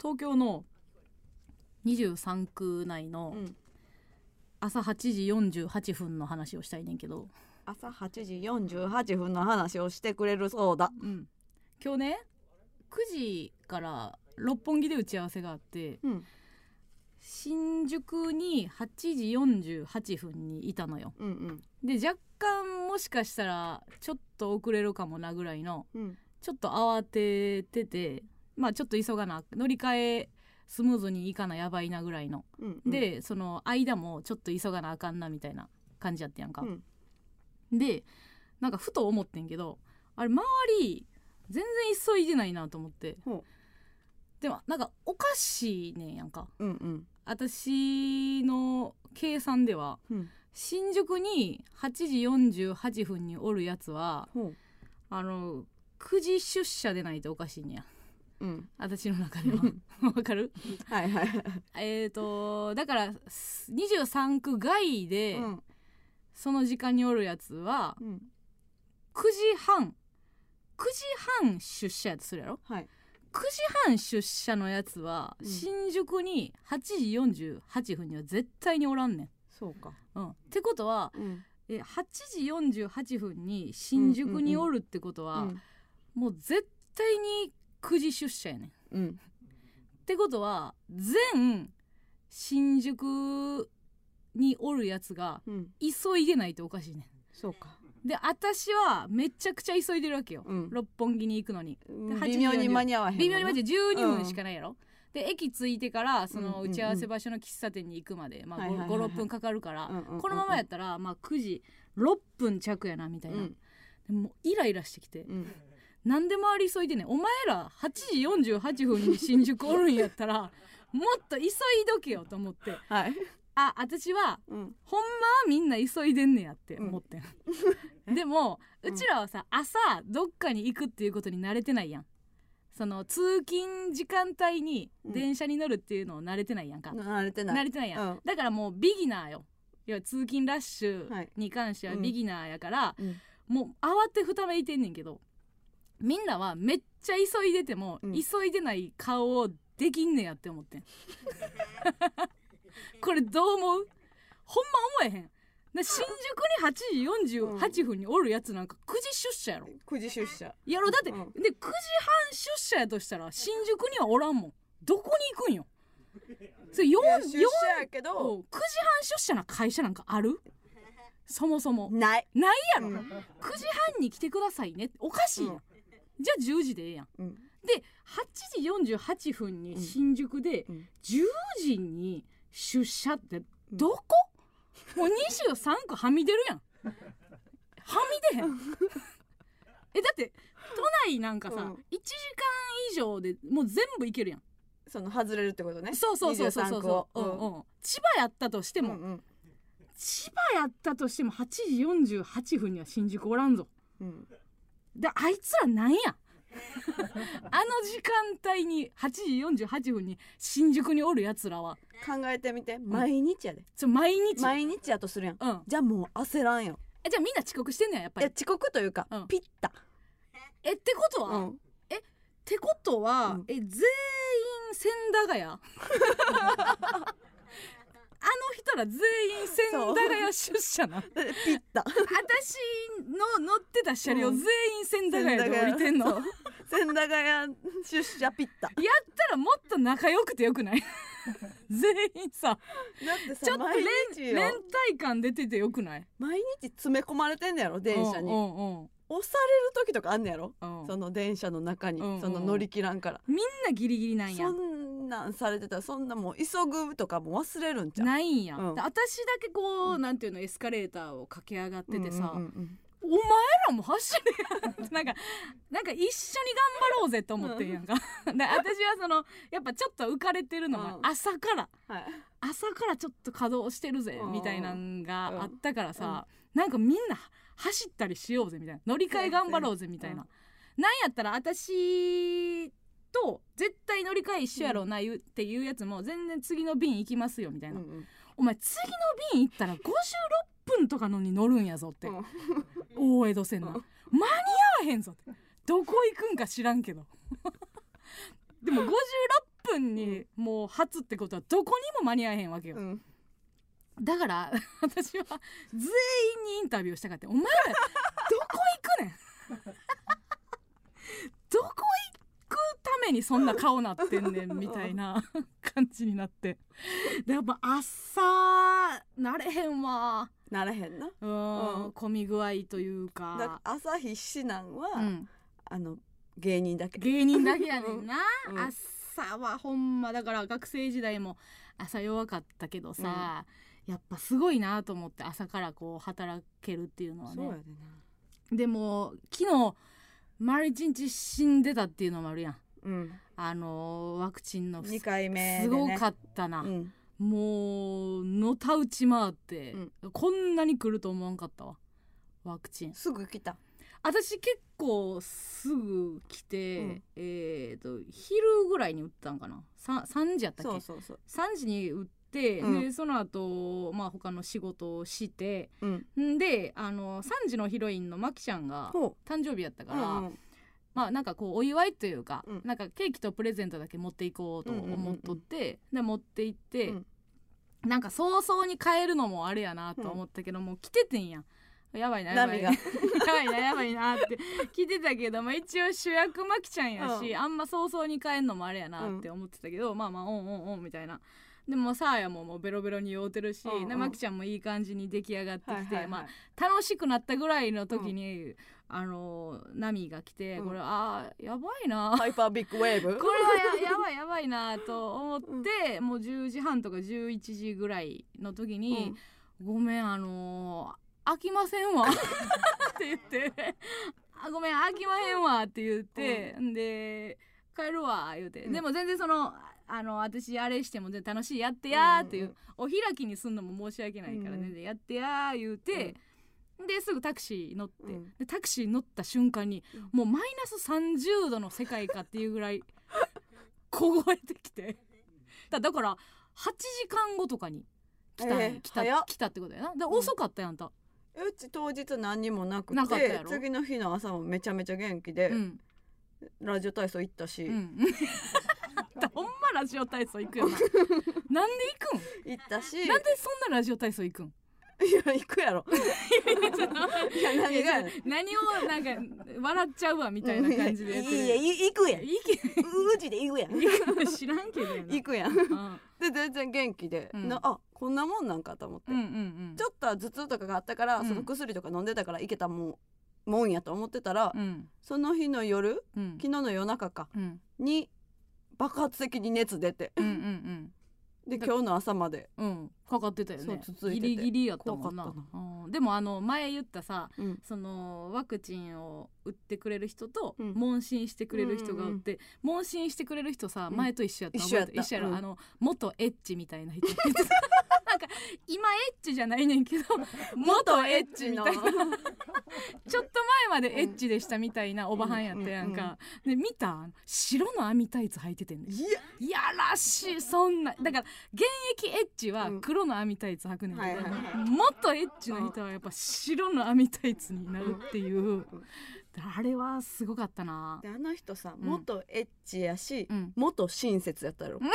東京の23区内のうん。朝8時48分の話をしたいねんけど、朝8時48分の話をしてくれるそうだ。うん、今日ね9時から六本木で打ち合わせがあってうん。新宿に8時48分にいたのよ。うん。で若干もしかしたらちょっと遅れるかもなぐらいのうん。ちょっと慌てててまあちょっと急がな乗り換えスムーズにいかなやばいなぐらいの、うんうん。でその間もちょっと急がなあかんなみたいな感じやってんやんか、うん。でなんかふと思ってんけどあれ周り全然急いでないなと思って。ほでもなんかおかしいねんやんか。ううんうん。私の計算ではうん。新宿に8時48分におるやつはあの9時出社でないとおかしいねやうん。私の中では。わかる？はいはい。えーとだからす23区外でうん。その時間におるやつはうん。9時半。9時半出社やとするやろ？はい。9時半出社のやつはうん。新宿に8時48分には絶対におらんねん。そうか。うん、ってことはうん。え8時48分に新宿におるってことは、うん。もう絶対に9時出社やねん。うん。ってことは全新宿におるやつがうん。急いでないとおかしいねそうか。ん。で私はめちゃくちゃ急いでるわけよ、うん。六本木に行くのに。8時微妙に間に合わへん微妙にマジで12分しかないやろ、で駅着いてからそうんうんうん。の打ち合わせ場所の喫茶店に行くまで、まあ、はいはいはいはい。56分かかるから、うんうんうんうん。このままやったら、まあ、9時6分着やなみたいな、うん。でもうイライラしてきて、うんなんで周り急いでんね。んお前ら8時48分に新宿おるんやったら もっと急いどけよと思って。はい。あ私はうん。ほんまはみんな急いでんねやって思ってん、でもうちらはさ朝どっかに行くっていうことに慣れてないやん。その通勤時間帯に電車に乗るっていうのを慣れてないやんか、慣れてない。慣れてないやん、うん。だからもうビギナーよ。要は通勤ラッシュに関してはビギナーやから、うん。もう慌てふためいてんねんけどみんなはめっちゃ急いでても、うん。急いでない顔をできんねやって思ってん。これどう思う？ほんま思えへん。で新宿に8時48分におるやつなんか9時出社やろ。9時出社。やろ。だって、うん。で9時半出社やとしたら新宿にはおらんもん。どこに行くんよ？それ4いや出社4やけど。9時半出社な会社なんかある？そもそも。ない。ないやろ、うん。9時半に来てくださいね。おかしいやん、うんじゃあ10時でええやん。うん。で8時48分に新宿でうん。10時に出社ってどこ、もう23区はみ出るやん。はみ出へん。えだって都内なんかさ、うん。1時間以上でもう全部行けるやん。その外れるってことね。そうそうそうそうそう。23区そう、をうん。うん。千葉やったとしても、うんうん。千葉やったとしても8時48分には新宿おらんぞ。うんであいつらなんや。あの時間帯に8時48分に新宿におるやつらは。考えてみて。毎日やで。ちょ毎日。毎日やとするやん。うん。じゃあもう焦らんよ。えじゃあみんな遅刻してんねややっぱり。いや遅刻というかうん。ピッタ。えってことは、っうん。てことは、うん。え全員千駄ヶ谷？あの人ら全員千駄ヶ谷出社なピッタ。私の乗ってた車両うん全員千駄ヶ谷で降りてんの、千駄ヶ谷出社ピッタ。やったらもっと仲良くてよくない？全員さだってさちょっと連帯感出ててよくない？毎日詰め込まれてんねやろ電車に。うんうんうん押される時とかあんねやろ？うん。その電車の中にうんうんその乗り切らんから。みんなギリギリなんや。そんなんされてたらそんなもう急ぐとかも忘れるんちゃう？ないん。や、うん。で私だけこう、なんていうのエスカレーターを駆け上がっててさ、うんうんうんお前らも走れやって。なんかなんか一緒に頑張ろうぜと思ってんやんか、で私はそのやっぱちょっと浮かれてるのがうん。朝から、はい。朝からちょっと稼働してるぜうん。みたいなんがあったからさ、なんかみんな走ったりしようぜみたいな。乗り換え頑張ろうぜみたいな、なんやったら私と絶対乗り換え一緒やろうな言うっていうやつも全然次の便行きますよみたいな、うんうん。お前次の便行ったら56分とかのに乗るんやぞって、うん。大江戸線の、うん。間に合わへんぞって。どこ行くんか知らんけど。でも56分にもう初ってことはどこにも間に合えへんわけよ、うんだから 私は全員にインタビューしたかってお前ら どこ行くねん。どこ行くためにそんな顔なってんねんみたいな感じになって。でやっぱ朝なれへんわ。ならへんな。うん、うん。混み具合というだか朝必死なんは、うん、あの芸人だけ。芸人だけやねんな、うん。朝はほんまだから学生時代も朝弱かったけどさ、やっぱすごいなと思って朝からこう働けるっていうのはね。でも昨日丸一日死んでたっていうのもあるやん。うん。あのーワクチンの2回目で、ね、すごかったな、うん。もうのたうち回って、うん。こんなに来ると思わんかったわ。ワクチン。すぐ来た。私結構すぐ来て、うん。えー、と昼ぐらいに打ったんかな。3, 3時やったっけ？そうそうそう。3時に打って、うん。でその後、まあ他の仕事をしてうん。んであの3時のヒロインのマキちゃんがほ誕生日やったうから、うんうん。まあなんかこうお祝いというか、うん。なんかケーキとプレゼントだけ持っていこうとうんうんうんうん。思っとって、で持って行って、うん。なんか早々に帰るのもあれやなと思ったけど、もう来ててんやん。やばいなやばい。な波 やばいなやばいなって聞いてたけど、まあ、一応主役マキちゃんやし、うん。あんま早々に帰るのもあれやなって思ってたけど、まあまあオンオンオンみたいな。でもサーヤももうベロベロに酔うてるし、うんうん。でマキちゃんもいい感じに出来上がってきて、はいはいはい。まあ楽しくなったぐらいの時に、あのナミが来て、うん。これあーやばいな。ハイパービッグウェーブ？これはややばいやばいなと思って、もう10時半とか11時ぐらいの時に「ごめんあのー飽きませんわ」って言って「あごめん飽きまへんわ」って言って、ん、で「帰るわ」言うて、うん。でも全然そのあの私あれしても全然楽しいやってやーっていう、うん。うんお開きにすんのも申し訳ないからうん全然やってやー言うて、ですぐタクシー乗って、うん。でタクシー乗った瞬間に、うん。もうマイナス30度の世界かっていうぐらい 凍えてきて。だだから8時間後とかに来た,、えー来た来たってことやな。でん。遅かったやんた、うち当日何にもなくなかったやろ。て次の日の朝もめちゃめちゃ元気で、うん。ラジオ体操行ったし、うん ほんまラジオ体操行くよな。なんで行くん？行ったし。なんでそんなラジオ体操行くん？いや行くやろ。いや何が何をなんか笑っちゃうわみたいな感じでやってる。いや行くやん。うちで行くやん。知らんけど行くやん。うん。で全然元気で、うん。なあこんなもんなんかと思って、うんうんうん。ちょっとは頭痛とかがあったから、うん。その薬とか飲んでたからいけたもんもんやと思ってたら、うん。その日の夜うん。昨日の夜中かうん。に爆発的に熱出て。うんうんだで今日の朝まで、うんうんかかってたよね。ギリギリやったもんな。怖かったうん。でもあの前言ったさうん。そのワクチンを打ってくれる人とうん。問診してくれる人がおって、問診してくれる人さうん。前と一緒やった一緒やろ、うん。あの元エッチみたいな人。なんか今エッチじゃないねんけど 元エッチみたいな。ちょっと前までエッチでしたみたいなおばはんやったやんか、で見た？白の網タイツ履いててんねん。いやらしい。そんなだから現役エッチはうん黒の網タイツ履くねんけど、はいはいはい。もっとエッチな人はやっぱ白の網タイツになるっていう、あれはすごかったな。であの人さうん。元エッチやし、うん。元親切やったやろ、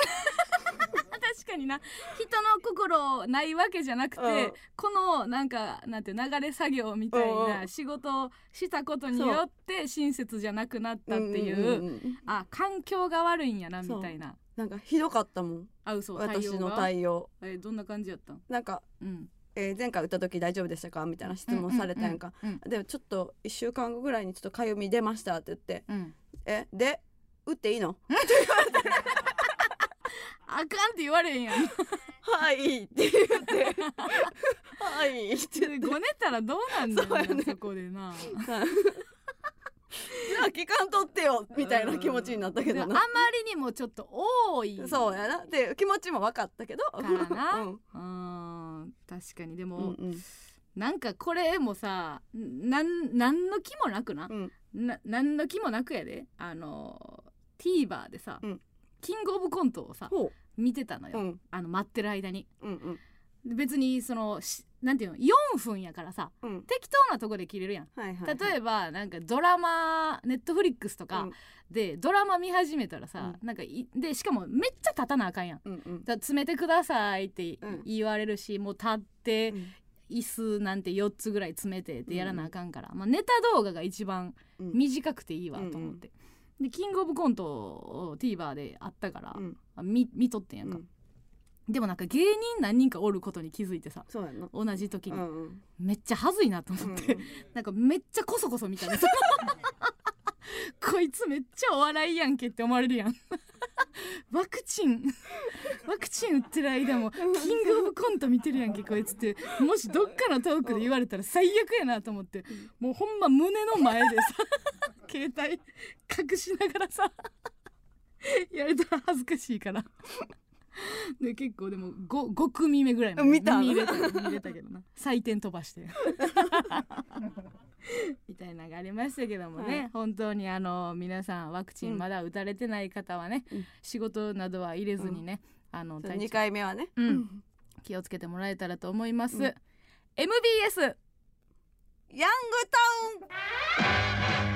確かにな。人の心ないわけじゃなくて、うん。このなんかなんて流れ作業みたいなん仕事をしたことによって親切じゃなくなったっていう,、んんんんあ環境が悪いんやなみたいななんかひどかったもん。あ嘘。私の対応えどんな感じやった？んなんか、うん。えー前回打った時大丈夫でしたか？みたいな質問されたやんか、でもちょっと1週間後ぐらいにちょっとかゆみ出ましたって言ってうん。うん「えで打っていいの? あかんって言われへんやん」はいって言って「はい」ってごねたらどうなんだよねそこでなじゃあ期間取ってよみたいな気持ちになったけどな。であまりにもちょっと多い。そうやな。って気持ちも分かったけど。からな。うん。うん確かに。でうも、んうん。なんかこれもさなんなんの気もなくな、うん。ななんの気もなくやで。あの TVer でさ、うん。キングオブコントをさほ見てたのよ、あの待ってる間に。うんうん。で別にそのしなんていうの？4分やからさ。うん。適当なとこで切れるやん。はいはい例えばなんかドラマネットフリックスとかでドラマ見始めたらさ、なんかいでしかもめっちゃ立たなあかんやん。うんうん。だから詰めてくださいってうん。言われるし、もう立ってうん。椅子なんて4つぐらい詰めてってやらなあかんから、まあ、ネタ動画が一番うん。短くていいわと思って、でキングオブコントを TVer であったから、うん。あ見見とってんやんか、うんでもなんか芸人何人かおることに気づいてさそうやな。同じ時に、うんうん。めっちゃ恥ずいなと思って、なんかめっちゃこそこそみたいな。さ こいつめっちゃお笑いやんけって思われるやん。ワクチン。ワクチン打ってる間もキングオブコント見てるやんけこいつって。もしどっかのトークで言われたら最悪やなと思って。もうほんま胸の前でさ携帯隠しながらさやれたら恥ずかしいから で結構でも 5, 5組目ぐらいまで見た見れた見れたけどな。採点飛ばして。みたいなのがありましたけどもね、はい。本当にあの皆さんワクチンまだ打たれてない方はね、うん。仕事などは入れずにね、あのそう2体調。回目はね。うん。気をつけてもらえたらと思います、うん。MBS ヤングタウン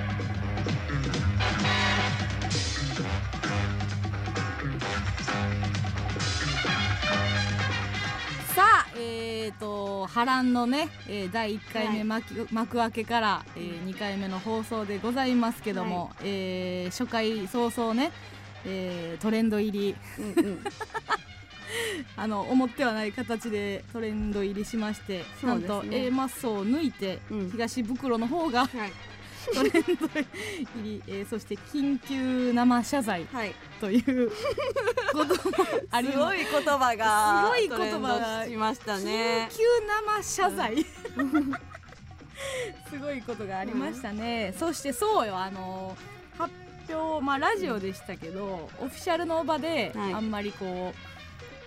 えー、と波乱のね、えー第1回目幕,、幕開けから、え2回目の放送でございますけども、えー初回早々ね、えートレンド入り。うんうん。あの思ってはない形でトレンド入りしまして、ね。なんと A マッソを抜いて、うん。東袋の方がはいトレンド入り、えーそして緊急生謝罪はい。ということもありす。ごい言葉がすごい言葉がしましたね。緊急生謝罪、すごいことがありましたね、そしてそうよあの発表まあラジオでしたけど、オフィシャルの場ではい。あんまりこ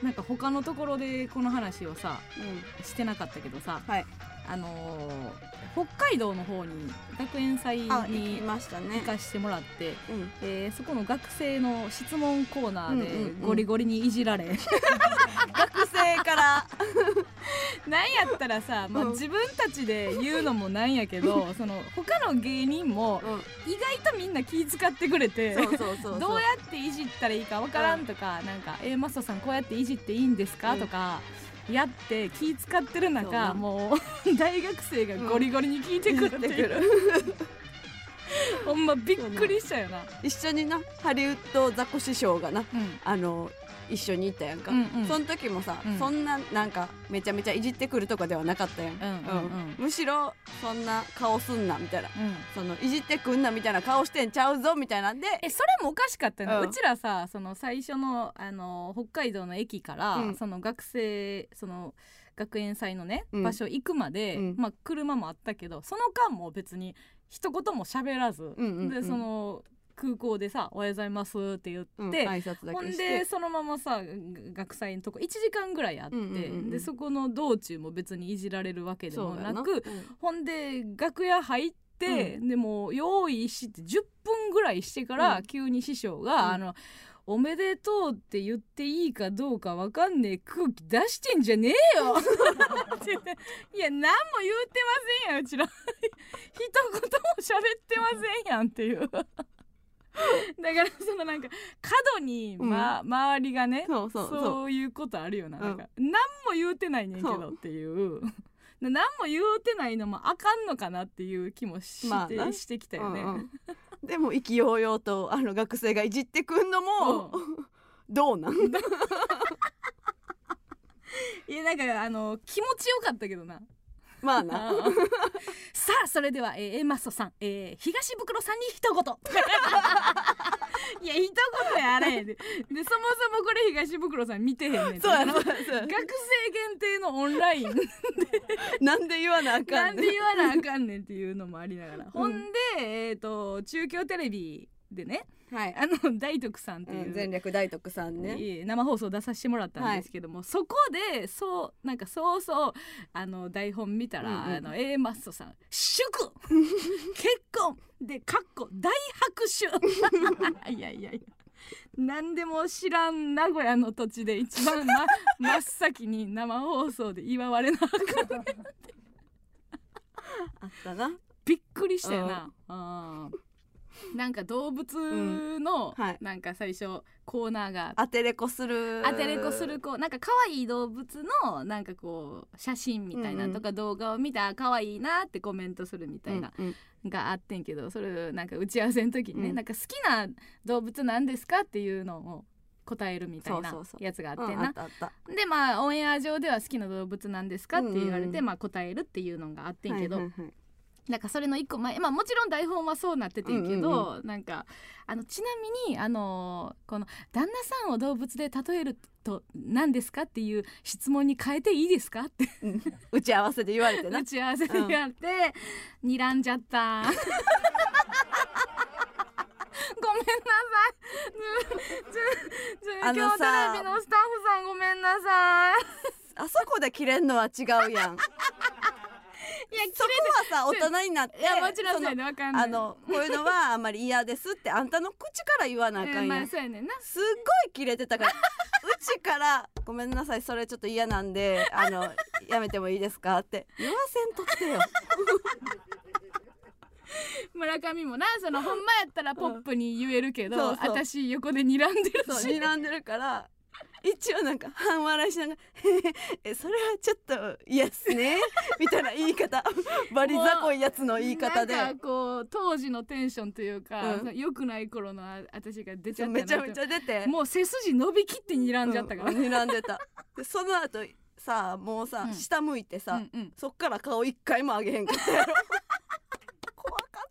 う、なんか他のところでこの話をさうん。してなかったけどさはいあのー北海道の方に学園祭に行かしてもらって、うん。えーそこの学生の質問コーナーうんうんうん。でゴリゴリにいじられ、学生から。なんやったらさ、まあ、うん。自分たちで言うのもなんやけど その他の芸人もうん。意外とみんな気遣ってくれてそうそうそうそう。どうやっていじったらいいかわからんとか、なんか「えー、マストさんこうやっていじっていいんですか？うん。とかやって気遣ってる中なもう 大学生がゴリゴリに聞いてくるっていう、ほんまびっくりしたよな。一緒になハリウッドザコ師匠がなうん。あの一緒に行ったやんか、うんうん。その時もさ、うん。そんななんかめちゃめちゃいじってくるとかではなかったやん、うんうんうん。むしろそんな顔すんなみたいな。うん。そのいじってくんなみたいな顔してんちゃうぞみたいなんで。えそれもおかしかったよね、ううんちらさその最初のあの北海道の駅から、うん。その学生その学園祭のね、うん。場所行くまで、うん。まあ車もあったけどその間も別に一言も喋らず、うんうんうん。でその空港でさ「おはようございます」って言って、うん挨拶だほんけして。でそのままさが学祭のとこ1時間ぐらいあって、うんうんうんうん。でそこの道中も別にいじられるわけでもなな。くほんで楽屋入って、でも用意して10分ぐらいしてから、うん。急に師匠が、うん。あの「おめでとうって言っていいかどうかわかんねえ空気出してんじゃねえよ」いや何も言うてませんやんうちら。一言も喋ってませんやんっていう。だからそのなんか過度に、ま周りがねそうそうそう。いうことあるよな,、うん。なんか何も言うてないねんけどっていう。で 何も言うてないのもあかんのかなっていう気もして,、まあな。してきたよね、うんうんでも意気揚々とあの学生がいじってくんのも、どうなん？いやなんかあの気持ちよかったけどなまあな。さあそれでは、えー、エマストさん、えー、東袋さんに一言。いや一言やあれで。でそもそもこれ東袋さん見てへんねんて。そうやろ学生限定のオンライン。なんで言わなあかなん。んねで言わなあかんねんっていうのもありながら、ほんで、えー、と中京テレビでねはい、あの 大徳さんっていう、うん、全略大徳さんね。生放送出させてもらったんですけども、そこでそうなんかそうそうあの台本見たら、うんうん。あの A マッソさん「祝！結婚!」で「かっこ大拍手」いやいやいや。何でも知らん名古屋の土地で一番、ま、真っ先に生放送で祝われなあかんあったな。びっくりしたよな、あーなんか動物の、はい。なんか最初コーナーがアテレコする。アテレコするこうなんか可愛い動物のなんかこう写真みたいなとか動画を見たら可愛いなってコメントするみたいな、うんうん。があってんけどそれなんか打ち合わせの時にね、うん。なんか好きな動物なんですかっていうのを答えるみたいなそうそうそう。やつがあってうんんなあったあった。でまあオンエア上では好きな動物なんですかって言われて、うんうんうん。まあ答えるっていうのがあってんけど、はいはいはいなんかそれの一個前、まあ、もちろん台本はそうなっててんけど、なんかあのちなみにあのこの旦那さんを動物で例えると何ですかっていう質問に変えていいですかってうん打ち合わせで言われてな打ち合わせで言われて、睨んじゃった。ごめんなさい。今日テレビのスタッフさんごめんなさい。あそこで切れんのは違うやんそこはさ大人になっていや、もちろんそうやね、わかんない。あのこういうのはあんまり嫌ですってあんたの口から言わなあかんやん、えーまあ、そうやねんな。すっごい切れてたからうちから「ごめんなさいそれちょっと嫌なんであのやめてもいいですか?」って言わせんとってよ 村上もな、そのほんまやったらポップに言えるけど、そうそう私横で睨んでるし。睨んでるから 一応なんか半笑いしながら「えそれはちょっと嫌っすね」みたいな言い方。バリ雑魚いやつの言い方で。なんかこう当時のテンションというか、うん。良くない頃のあ私が出ちゃったなめちゃめちゃ出て。もう背筋伸びきって睨んじゃったから、うん睨んでたでその後さもうさ、うん下向いてさ、うんうんそっから顔一回も上げへんかったやろ怖かっ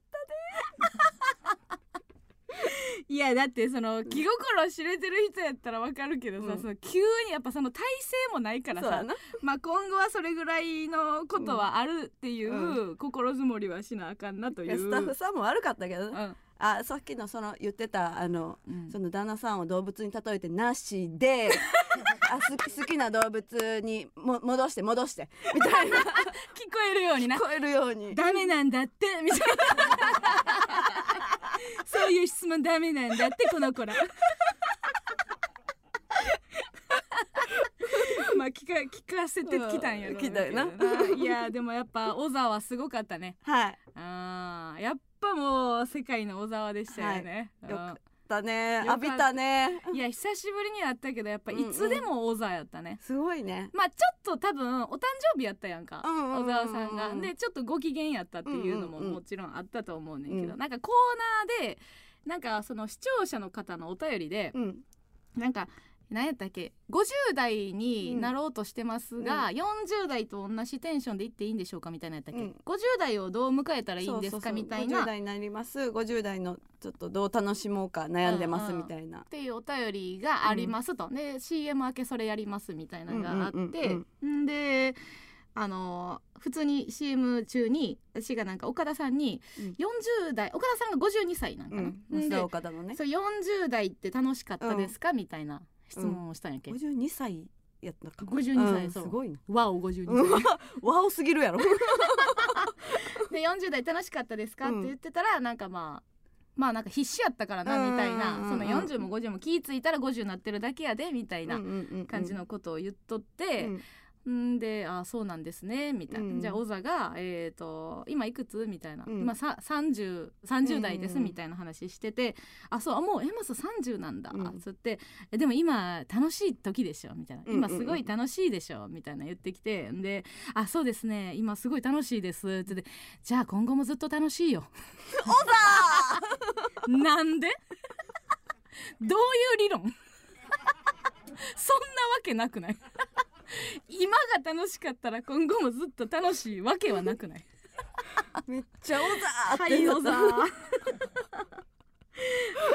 いやだってその気心知れてる人やったらわかるけどさ、うん。その急にやっぱその体勢もないからさまあ今後はそれぐらいのことはあるっていう、心づもりはしなあかんなという。いやスタッフさんも悪かったけどあさっきのその言ってたあの、うん。その旦那さんを動物に例えてなしで あ好き好きな動物にも戻して戻してみたいな。聞こえるようにな。聞こえるように。ダメなんだってみたいなそういう質問ダメなんだってこの子ら。まあ聞か聞かせてきたんやろうう。ん聞いたよな。けどないやでもやっぱ小沢すごかったね。はい。あーやっぱもう世界の小沢でしたよね、はい。よった浴びたね。いや久しぶりに会ったけどやっぱいつでも小沢やったね、すごいね。まあちょっと多分お誕生日やったやんか、小沢さんが。でちょっとご機嫌やったっていうのももちろんあったと思うねんけど、うん。なんかコーナーでなんかその視聴者の方のお便りで、うん。なんか何やったっけ？50代になろうとしてますが、う40代と同じテンションでいっていいんでしょうかみたいなやったっけ、うん。50代をどう迎えたらいいんですかそうそうそう。みたいな。50代になります。50代のちょっでどう楽しもうか悩んでますうんうんみたいなっていうお便りがありますと、で CM 明けそれやりますみたいなのがあって、うんうんうんん。であの普通に CM 中に私がなんか岡田さんにうん。40代岡田さんが52歳なんかな、うん。岡田のね。そう40代って楽しかったですか、みたいな質問をしたんやっけ、52歳やったか。52歳うん。そう。すごいなわお52うん。歳ワオすぎるやろ。で40代楽しかったですか、うん。って言ってたらなんかまあまあなんか必死やったからなみたいな、うん。うんうん。その40も50も気ぃ付いたら50になってるだけやでみたいな感感じのことを言っとって、んで「あそうなんですね」みたいな、うんじゃあ小座が、えーと「今いくつ?」みたいな「うん。今さ 30, 30代です」うんみたいな話してて「あそうあもうエマス30なんだ」うん。つって。え「でも今楽しい時でしょ」みたいな「うんうんうん。今すごい楽しいでしょ」みたいな言ってきて。で「あそうですね今すごい楽しいです」って言って「じゃあ今後もずっと楽しいよ」なんで？どういう理論？そんなわけなくない？今が楽しかったら今後もずっと楽しいわけはなくない？めっちゃオザーはいオザ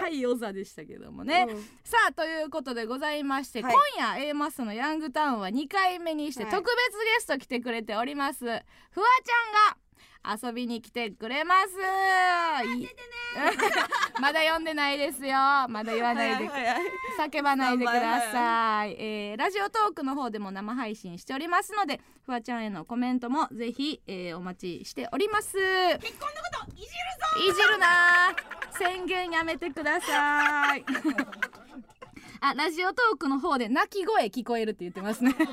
はいオザでしたけどもね、うん。さあということでございまして、はい。今夜 A マスのヤングタウンは2回目にしてはい。特別ゲスト来てくれております、フワちゃんが遊びに来てくれます。い。まだ読んでないですよ。まだ言わないで叫ばないでください、えーラジオトークの方でも生配信しておりますのでフワちゃんへのコメントもぜひ、えーお待ちしております。結婚のこといじるぞいじるな宣言やめてくださいあラジオトークの方で泣き声聞こえるって言ってますね。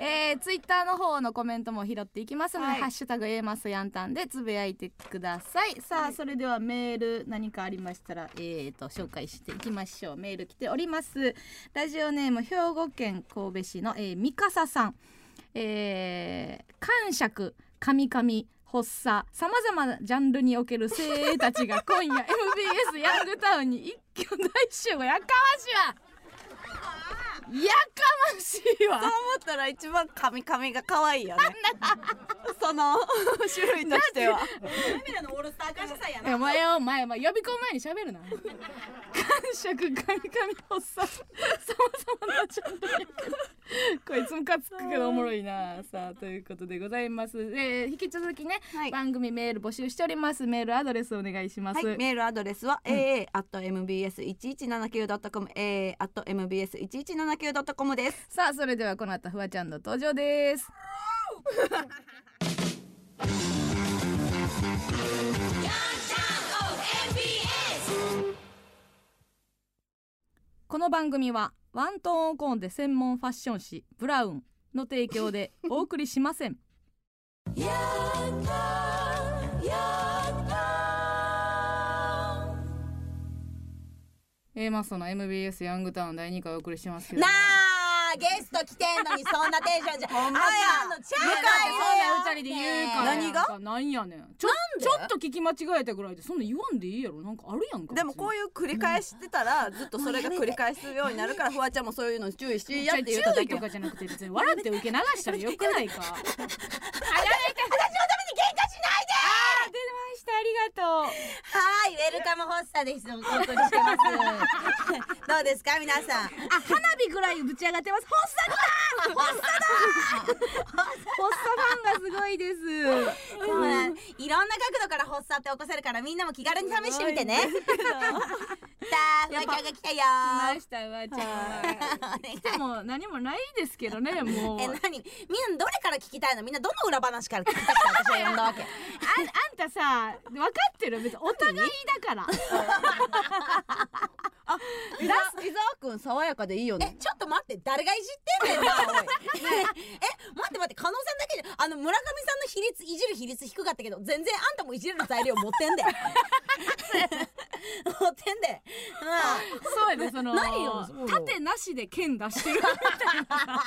えー、ツイッターの方のコメントも拾っていきますので、はい。ハッシュタグ A マスヤンタンでつぶやいてください。さあ、はい。それではメール何かありましたらえーと紹介していきましょう。メール来ております。ラジオネーム兵庫県神戸市の、えー、三笠さん。えー、感触神々発作。さまざまなジャンルにおける精鋭たちが今夜 MBS ヤングタウンに一挙大集合。やかましわ。やかましいわ。そう思ったら一番髪髪が可愛いよね。その種類としては。涙のオールスター感謝祭やな。お前お前お前呼び込む前に喋るな。感触髪髪発作。さまざまなちャンとこいつムかつくけどおもろいなさあということでございます。えー、引き続きね、はい、番組メール募集しております。メールアドレスお願いします、はい、メールアドレスは aa at mbs 1179 dot com a at mbs 1179球ドットコムですさあそれではこの後フワちゃんの登場です。この番組はワントーンオコンで専門ファッション誌ブラウンの提供でお送りしません。A マストの MBS ヤングタウン第2回お送りしますけどなあゲスト来てんのにそんなテンションじゃ ほんまあやかんのちゃ向かって。そんな二人で言うから。何が？なんやねん。ちょちょっと聞き間違えたぐらいでそんな言わんでいいやろ。なんかあるやんかでもこういう繰り返してたらずっとそれが繰り返すようになるからフワちゃんもそういうのに注意しやって言っただけ 注意とかじゃなくて別に笑って受け流したらよくないか。あ やめて私のために喧嘩しないであー出ましたありがとう。はいウェルカムホッサです。お送りしてますどうですか皆さん。あ花火ぐらいぶち上がってます。ホッサだ。ホッサだ。ホッサファンがすごいです。そうなんいろんな角度から発作って起こせるからみんなも気軽に試してみてね。さあフワちゃんが来たよ。来ましたわちゃんは来ても何もない。ですけどねもうえ何？みんなどれから聞きたいの？みんなどの裏話から聞きたくて私は呼んだわけ。ああんたさ分かってる別に。お互いだから。伊沢伊沢くん爽やかでいいよえねちょっと待って誰がいじってんねんなおいね ええ待って待って加納さんだけじゃあの村上さんの比率いじる比率低かったけど全然あんたもいじれる材料持ってんで。持ってんで。まあ。そうやでその何よそう。盾なしで剣出してるみたいなただ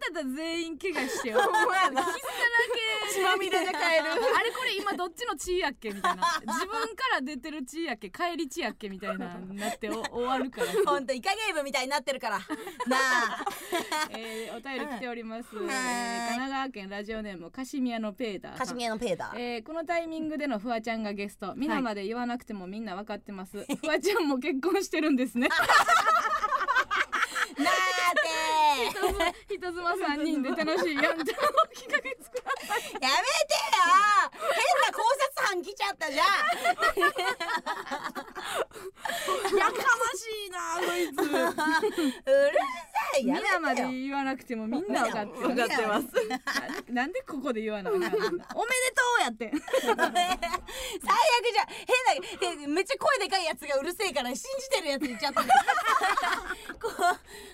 ただ全員怪我してよほんまやな。必須だけ。血まみれで帰る。あれこれ今どっちの血やっけみたいな。自分から出てる血やっけ帰り血やっけみたいななってお 終わるから。ほんとイカゲームみたいになってるから。なあ。えーお便り来ております、えーはい神奈川県ラジオネームカシミヤのペーターカシミヤのペーダー。えーこのタイミングでのフワちゃんがゲスト。皆まで言わなくてもみんな分かってます、フワちゃんも結婚してるんですね。なーて人妻3人で楽しいやんちゃんをきっかけ作らやめてよ変な考察班来ちゃったじゃん。やかましいなこいつ。うるさい。やめまで言わなくてもみんな分かって分かってます。ななんでここで言わなあかんの？おめでとうやって。最悪じゃん。変なへめっちゃ声でかいやつがうるせえから信じてるやつ言っちゃった。こう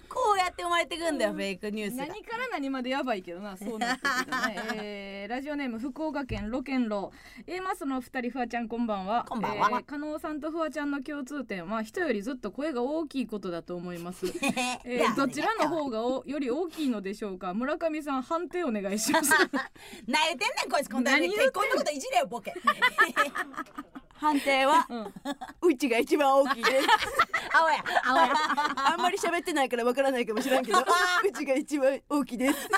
こうやって生まれてくんだよ、フェイクニュースが。何から何までやばいけどなそうなってくるとね、えーラジオネーム福岡県ロケンロー A マスの二人フワちゃんこんばんは。こんばんは。えー加納さんとフワちゃんの共通点。は人よりずっと声が大きいことだと思います。えーどちらの方がおより大きいのでしょうか？村上さん判定お願いします。なえてんねんこいつ。こんなに何言う結婚の？こといじれよボケ判定は？うちが一番大きいです。青や。青や。あんまり喋ってないからわからないかもしれんけど うちが一番大きいです。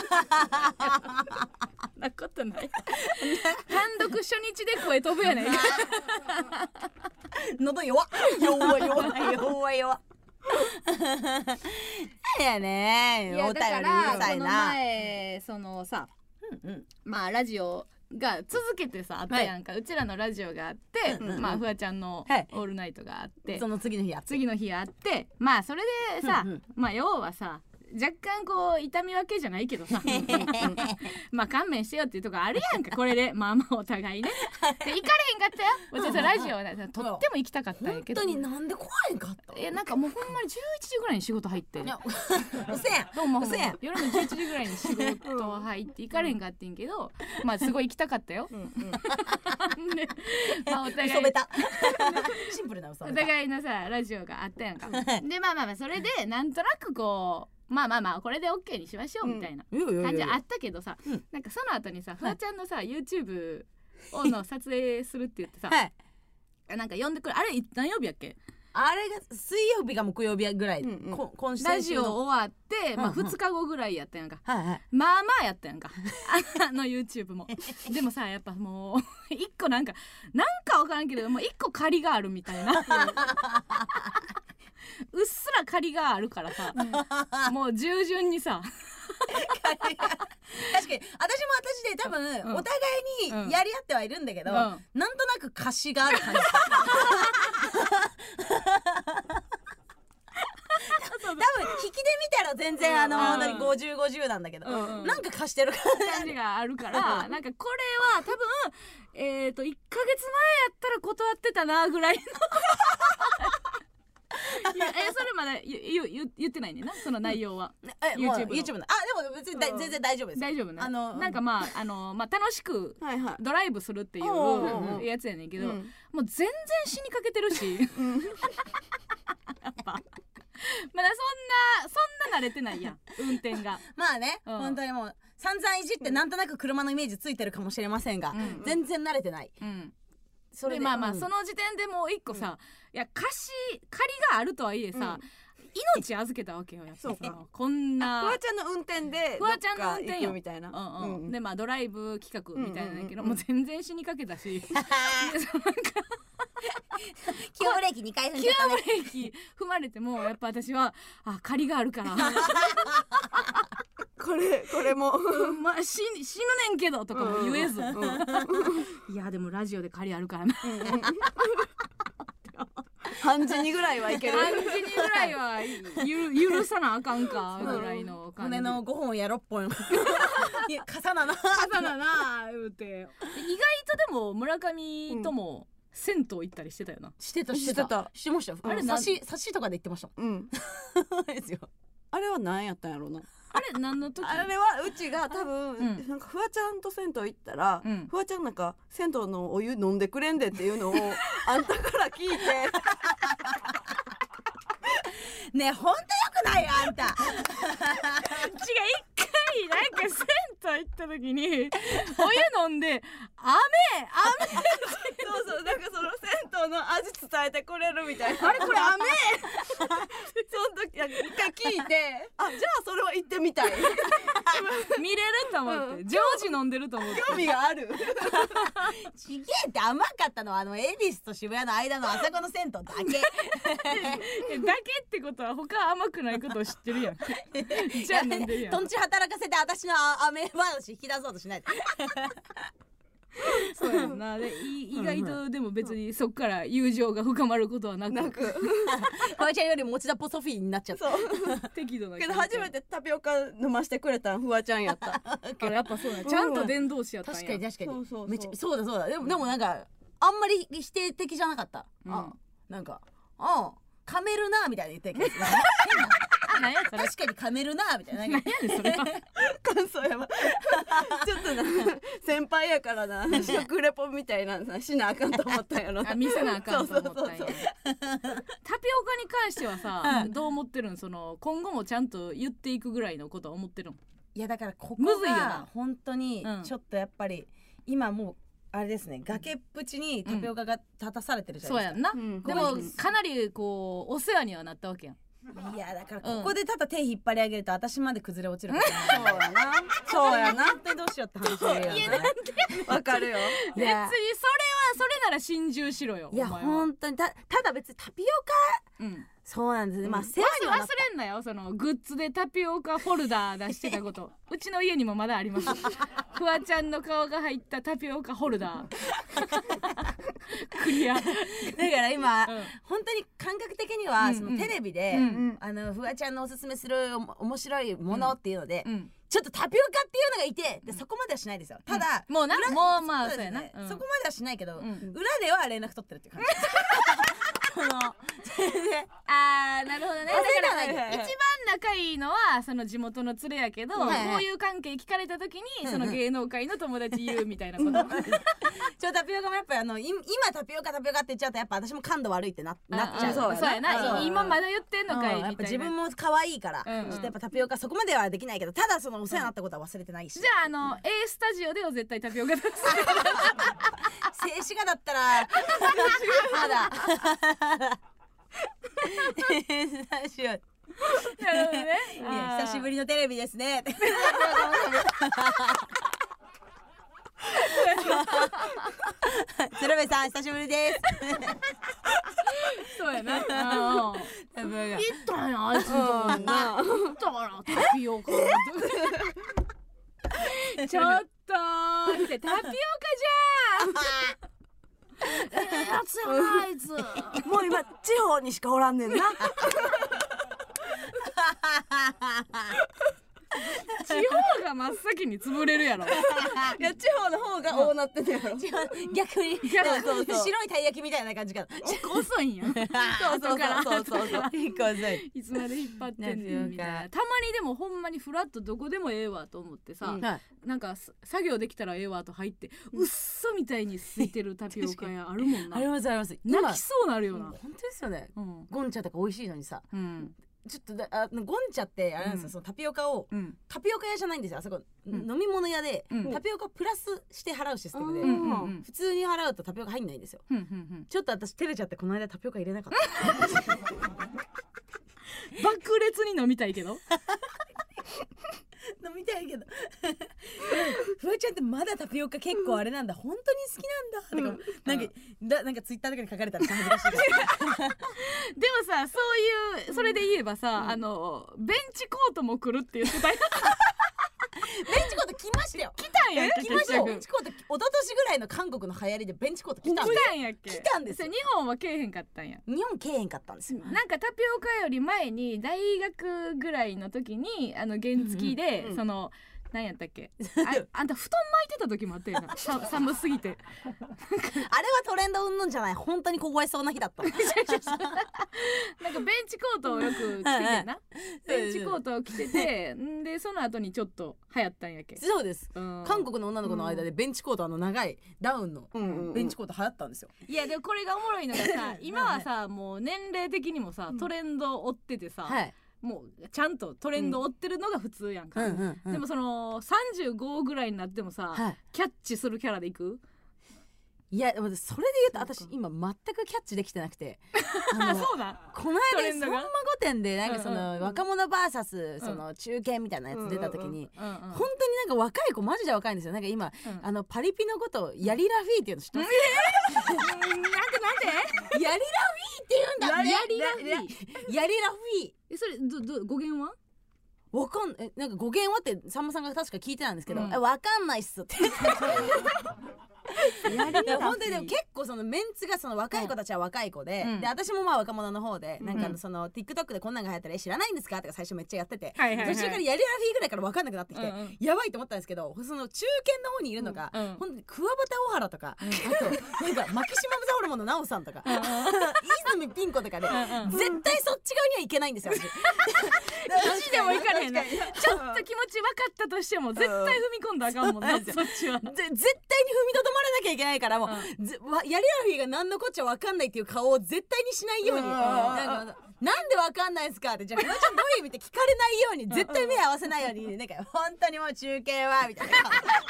なことない。単独初日で声飛ぶやねん 喉弱。っ弱。い弱い弱。い弱やね。いやお便りうだからこのるさいな。前そのさうんうん。まあラジオが続けてさあったやんか、うちらのラジオがあって、うんうんうん。まあフワちゃんのはい「オールナイト」があって、その次の日やっ次の日あって。まあそれでさ、うんうん。まあ要はさ若干こう痛み分けじゃないけどさ。まあ勘弁してよっていうとこあるやんか。これで。まあまあお互いね。で行かれへんかったよ。私はラジオは。ねとっても行きたかったんや本けど。当になんで来へんかったいやなんかもうほんまに11時ぐらいに仕事入ってうせやん。どうも夜の11時ぐらいに仕事入って行かれへんかってんけどまあすごい行きたかったよ。でまあお互い。嘘べた。シンプルな嘘お互いのさラジオがあったやんか。でまあまあまあそれでなんとなくこうまあまあまあこれで OK にしましょうみたいな感じあったけどさ、うん。なんかその後にさフワちゃんのさ YouTube をの撮影するって言ってさ、はい。なんか呼んでくるあれ何曜日やっけ？あれが水曜日か木曜日ぐらい、うんうん。こ今週ラジオの。終わって、まあ、うん。うん2日後ぐらいやったやんか。まあまあやったやんか。あの YouTube も。でもさやっぱもう一個なんかなんかわからんけどもう一個借りがあるみたいな うっすら借りがあるからさもう従順にさ。確かに私も私で多分、うん。お互いにやり合ってはいるんだけど、うん。なんとなく貸しがある感じ。多分引きで見たら全然あの、うん本当に5050なんだけど、うんうん。なんか貸してる感じがあるから。なんかこれは多分えっ、と1ヶ月前やったら断ってたなぐらいのいやえそれまだ言言言言ってないねんなその内容は。YouTube の。YouTube の。あでも別にだうん。全然大丈夫です。大丈夫ね。あのなんかまああの、まあ、楽しくはいはい。ドライブするっていおうおうおううやつやねんけど、うん。もう全然死にかけてるし。やっぱ。まだそんなそんな慣れてないやん運転が。まあね、うん。本当にもう散々いじってなんとなく車のイメージついてるかもしれませんが、うん。全然慣れてない。うんそれででまあまあ、うん。その時点でもう一個さ、いや貸し借りがあるとはいえさ、命預けたわけよやっぱそう。かさこんなフワちゃんの運転でフワちゃんの運転よ。どっか行くみたいな。うんうん。でまあドライブ企画みたいなんだけど、うんうんうんもう全然死にかけたし 急ブレーキ2回踏ん急じゃったねブレーキ踏まれてもやっぱ私はあ借りがあるから。これこれも。まあ死に死ぬねんけどとかも言えず、うんうん。いやでもラジオで借りあるからな。半時にぐらいはいける。感じにぐらいはゆ許さなあかんかぐらいの感じ。骨の5本や6本。いや傘なの朝だな言うて。意外とでも村上とも銭湯行ったりしてたよな、してたしてた。してましたよ。あれうん差し差しとかで言ってましたもうん。ん ですよ。あれは何やったんやろうな。あれ何の時？あれはうちが多分、うん。なんかフワちゃんと銭湯行ったら、うん。フワちゃんなんか銭湯のお湯飲んでくれんでっていうのを あんたから聞いて。ねえほんとよくないよあんた。違 う一回なんか銭湯行った時にお湯飲んで雨雨。そうそうなんかその銭湯の味伝えてくれるみたいな。あれこれ雨。その時いや一回聞いて。あじゃあそれは行ってみたい。見れると思って、う常時飲んでると思って。興味がある。ちげえって甘かったのはあの恵比寿と渋谷の間のあそこの銭湯だけ。え だけってことは他甘くないことを知ってるやん。じゃあ飲んでるやん。とんち働かせて私のあ飴話引き出そうとしないで そうやんな。でい意外とでも別にそっから友情が深まることはなく。なく。フワちゃんより持田ポソフィーになっちゃった。適度なけど初めてタピオカ飲ましてくれたんフワちゃんやった。あやっぱそうや。ちゃんと伝道師やったんや。確かに確かに。そうめっちゃそうだそうだ。でもでもなんかあんまり否定的じゃなかった、うん。あなんか「あ噛めるな」みたいな言ってるけど何やそれ確かに噛めるなみたいな。なんか何やねんそれは。感想やば ちょっとな先輩やからな 食レポみたいなのしなあかんと思ったんやろ。見せなあかんと思ったんや。タピオカに関してはさ、うん。どう思ってるん？その今後もちゃんと言っていくぐらいのことは思ってるん？いやだからここむずいよな。が本当にうん。ちょっとやっぱり今もうあれですね崖っぷちにタピオカが立たされてるじゃないですか、そうやんな、うん。でもかなりこうお世話にはなったわけやん いやだからここでただ手引っ張り上げると私まで崩れ落ちるから、そうやな。そうやな。本当にどうしようって話でいやなんわかるよ。い別にそれはやそれなら心中しろよいやお前は。本当に。たただ別にタピオカうんそうなんですね。まあ世話にはなっ忘れんなよ。そのグッズでタピオカフォルダー出してたこと。うちの家にもまだあります。フワちゃんの顔が入ったタピオカホルダー。クリア、だから今、うん。本当に感覚的には、うん。そのテレビで、うん。あのフワちゃんのおすすめするおも面白いものっていうので、うん、ちょっとタピオカっていうのがいてでそこまではしないですよ。ただ、もうな裏もうまあそそううやな、ですね。うん。そこまではしないけど、ん。裏では連絡取ってるっていう感じこの全然 あーなるほどね。だから一番仲いいのはその地元の連れやけど、はいはい。こういう関係聞かれた時にうんその芸能界の友達言うみたいなこと。ちょタピオカもやっぱりあのい今タピオカタピオカって言っちゃうとやっぱ私も感度悪いってななっちゃうあそうそうやな。今まだ言ってんのかいみたいな。うん。やっぱ自分も可愛いから、うん。うんちょっとやっぱタピオカそこまではできないけどただそのお世話になったことは忘れてないし、じゃああの A スタジオでは絶対タピオカです 静止画だったら。まだ。ね。久しぶりのテレビですね。鶴瓶さん久しぶりです。そうやな。行ったんやあいつのとったからタピオカちょっと見てタピオカじゃん。ええやつやなあいつもう今地方にしかおらんねんな 地方が真っ先に潰れるやろ。いや地方の方が大なってんねやろ。逆に。白いたい焼きみたいな感じか遅いんや。そうそうそうそうそう。い いつまで引っ張ってんねんみたいな。たまにでもほんまにフラッとどこでもええわと思ってさ、はい。なんかす作業できたらええわと入ってうっそみたいに空いてるタピオカ屋あるもんな。ありますあります。泣きそうなるよ今な。本当ですよね。うん。ゴンチャとか美味しいのにさうんちょっとだあゴンチャってあれなんですよ、うん。そのタピオカをうん。タピオカ屋じゃないんですよ。あそこ、ん。飲み物屋で、うん。タピオカプラスして払うシステムで、普通に払うとタピオカ入んないんですよ。ちょっと私照れちゃってこの間タピオカ入れなかった。爆裂に飲みたいけど 飲みたいけど。フワちゃんってまだタピオカ結構あれなんだ、本当に好きなんだ。とか、なんかだなんかツイッターとかに書かれたら恥ずかしいでもさそういうそれで言えばさ、あのベンチコートも来るって言ってたよベンチコート来ましたよ。来たんやっけ来ましたよ。ベンチコート一昨年ぐらいの韓国の流行りでベンチコート来たん来ですたんやっけ？来たんですよ。日本はけえへんかったんや。日本けえへんかったんですよ。なんかタピオカより前に大学ぐらいの時にあの原付で、うん。その何やったっけ？ああんた布団巻いてた時もあったよな。さ寒すぎて。あれはトレンドうんぬんじゃない。本当に凍えそうな日だった。なんかベンチコートをよく着ててな。ベンチコートを着ててんでその後にちょっと流行ったんやっけ、そうです。うん。韓国の女の子の間でベンチコートあの長いダウンのうんうんうん。ベンチコート流行ったんですよ。いやでもこれがおもろいのがさ今はさもう年齢的にもさトレンドを追っててさ、はいもうちゃんとトレンドを追ってるのが普通やんか、うんうんうん。でもその35ぐらいになってもさ、はい。キャッチするキャラでいくいやでもそれで言うと私今全くキャッチできてなくて。あのそうだ。この間さんま御殿でなんかその若者 VS その中堅みたいなやつ出た時に本当になんか若い子マジで若いんですよ。なんか今うん。あのパリピのことをヤリラフィーっていうの知ってます？うんなんでなんでヤリラフィーって言うんだやねりラフィー。ヤリラフィー。えそれどど語源は？わかんえなんか語源はってさんまさんが確か聞いてたんですけど、うん。えわかんないっすって本当にでも結構そのメンツがその若い子たちは若い子で、うん。で私もまあ若者の方で、なんかその TikTok でこんなんが流行ったらえ知らないんですか？とか最初めっちゃやってて、はいはいはい。途中からやりラフィーぐらいから分かんなくなってきて、うんうん。やばいと思ったんですけどその中堅の方にいるのが、うんうん。本当に桑畑小原とか、あとなんかマキシマムザホルモンのナオさんとか、泉ピン子とかで、絶対そっち側にはいけないんですよ私。意地でもいかれへんな。確かに。ちょっと気持ち分かったとしても絶対踏み込んだらあかんもんな絶対に踏みとどまらなきゃいけないからもう、ぜわやりラフィーが何のこっちゃ分かんないっていう顔を絶対にしないように、うん。なんかなんで分かんないんすかってじゃあフワちゃんどういう意味って聞かれないように絶対目合わせないように なんか本当にもう中継はみたいな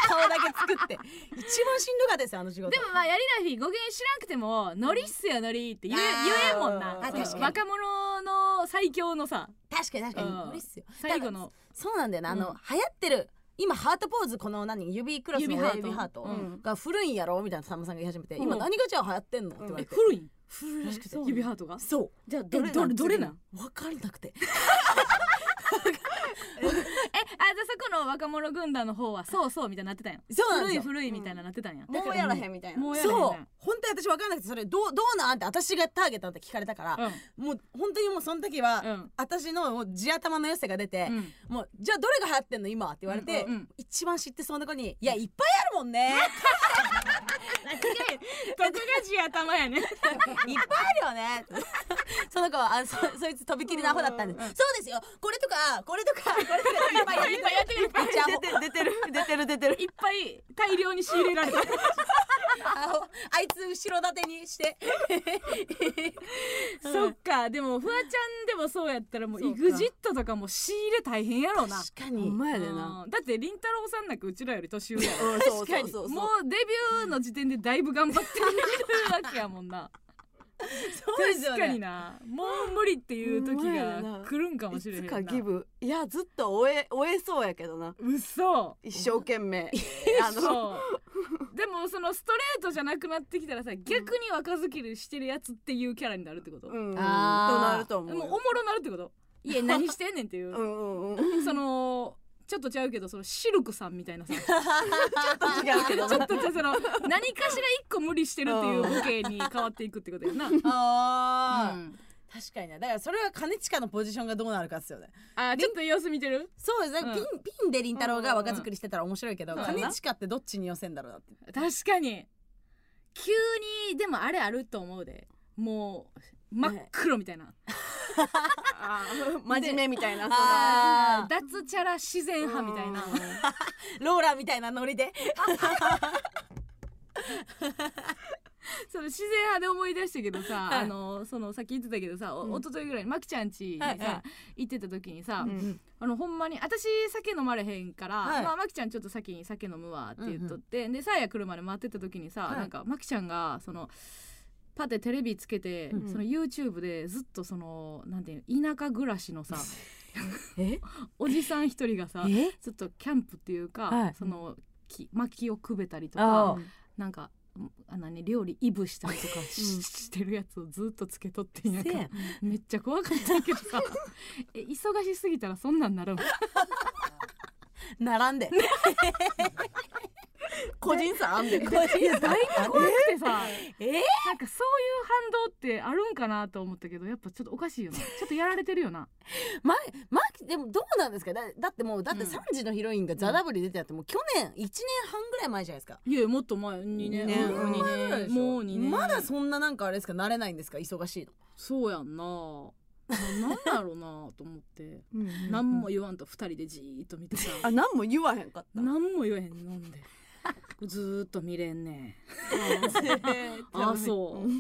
顔顔だけ作って。一番しんどかったですよあの仕事。でもまあやりラフィー語源知らんくてもノリっすよノリって。言え言えんもんな。若者の最強のさ。確かに確かに。うん。無理っすよ。最後の。そうなんだよな。あの、うん。流行ってる今ハートポーズこの何指クロスの指ハート。が古いんやろみたいなさんまさんが言い始めて、うん。今何がじゃあ流行ってんのって言われて、え古い？ん古いらしくて。指ハートが？そう。じゃあどれどれどれなん分かんなくて えあじゃあそこの若者軍団の方はそうそうみたいになってたんや。古いそうなんですよ。古いみたいななってたんや、もうやらへんみたいな。もうやらへんそう。本当に私分かんなくてそれどうどうなんって私がターゲットだって聞かれたから、もう本当にもうその時は、うん。私のもう地頭の良さが出て、うん。もうじゃあどれが流行ってんの今って言われて、うんうんうん。一番知ってそうな子に「いやいっぱいあるもんね どこが地頭やねいっぱいあるよね」その子はあそそいつとびきりのアホだったんで「うん。うんうんそうですよ。これとかこれとかこれとかいっぱいいっぱいやってる。いっぱい出てる出てる出てるいっぱい大量に仕入れられた。あいつ後ろ盾にして。そっか。でもフワちゃんでもそうやったらもうそうか。EXIT とかも仕入れ大変やろうな。ほ確かに。んまやでな。うん。だってりんたろーさんなんかうちらより年上やろ。うんそうそうそう。もうデビューの時点でだいぶ頑張ってるわけやもんな。そうですよ確かにねな。もう無理っていう時がな。来るんかもしれへんな。ギブ。いやずっと終え終えそうやけどな。嘘。一生懸命。あの。でもそのストレートじゃなくなってきたらさ逆に若作りしてるやつっていうキャラになるってこと、うん。とあー。なると思うよ。もうおもろなるってこと？いや何してんねんっていう、うんうんうん。そのちょっとちゃうけどそのシルクさんみたいなさ。違うけど。ちょっとその何かしら一個無理してるっていうボケに変わっていくってことやな、あー、うん。確かにねだからそれは兼近のポジションがどうなるかですよね。あちょっと様子見てる？そうです。ね、うん。ピンピンでりんたろーが若作りしてたら面白いけど、うん。兼近ってどっちに寄せんだろうなって。確かに。急にでもあれあると思うで。もう真っ黒みたいな、真面目みたいなその。あー脱チャラ自然派みたいな、ローラーみたいなノリで。その自然派で思い出したけどさ、はい。あのそのさっき言ってたけどさ、おうん。一昨日ぐらいにまきちゃん家にさ、はいはい。行ってた時にさ、うんあのほんまに私酒飲まれへんから、はい。まあまきちゃんちょっと先に酒飲むわって言っとって、でさあや来るまで待ってた時にさ、はい。なんかまきちゃんがそのパってテレビつけて、うん。その YouTube でずっとそのなんていうの田舎暮らしのさえ？おじさん一人がさえ？ずっとキャンプっていうか、はい。その木薪をくべたりとあかなんかあの、ね、料理いぶしたりとかし,、してるやつをずっとつけとってんやんかせやめっちゃ怖かったけどさ え忙しすぎたらそんなんなるん？並んで。個人差あんで。個人差。だいぶ怖くてさ。え？なんかそういう反動ってあるんかなと思ったけどやっぱちょっとおかしいよな。ちょっとやられてるよな。ままでもどうなんですか？だだってもうだってうん。3時のヒロインが「ザ・ダブル」出てたってもう去年1年半ぐらい前じゃないですか。いやもっと前。2年。二年うん二年。もう2年。まだそんななんかあれですか？慣れないんですか？忙しいの。そうやんなななんだろうなと思って。うん何も言わんと二人でじーっと見てさ あ何も言わへんかった。何も言えへん飲んで。ずーっと見れんねうん。あそう。ま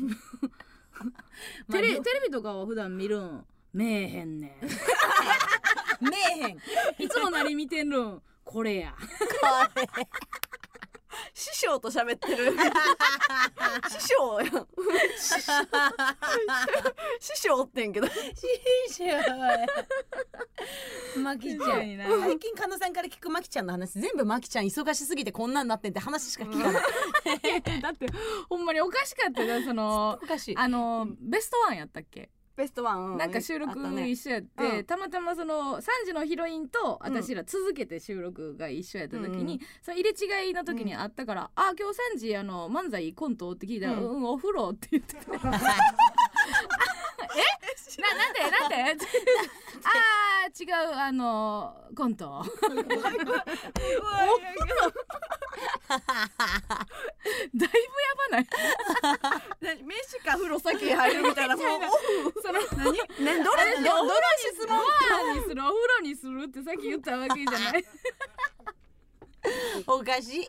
あテレどテレビとかは普段見るん？めえへんね 見えへん。ん いつも何見てんるん？これや師匠と喋ってる。師匠やん。師匠おってんけど。マキちゃ確かになん。最近加納さんから聞くマキちゃんの話全部マキちゃん忙しすぎてこんなんなってんって話しか聞かない。だってほんまにおかしかったよそのおかしい。あのベストワンやったっけ？ベストワンなんか収録一緒やって、うん。たまたまその3時のヒロインと私ら続けて収録が一緒やった時に、その入れ違いの時にあったから「あ今日3時あの漫才コント?」って聞いたら「う、うんんお風呂」って言ってた え？ななんで？なんで？あー違うあのコント。だいぶやばない？何？飯か風呂先入るみたいなもうその 何？ねどれ？どどれにするお風呂にするってさっき言ったわけじゃない おかしい。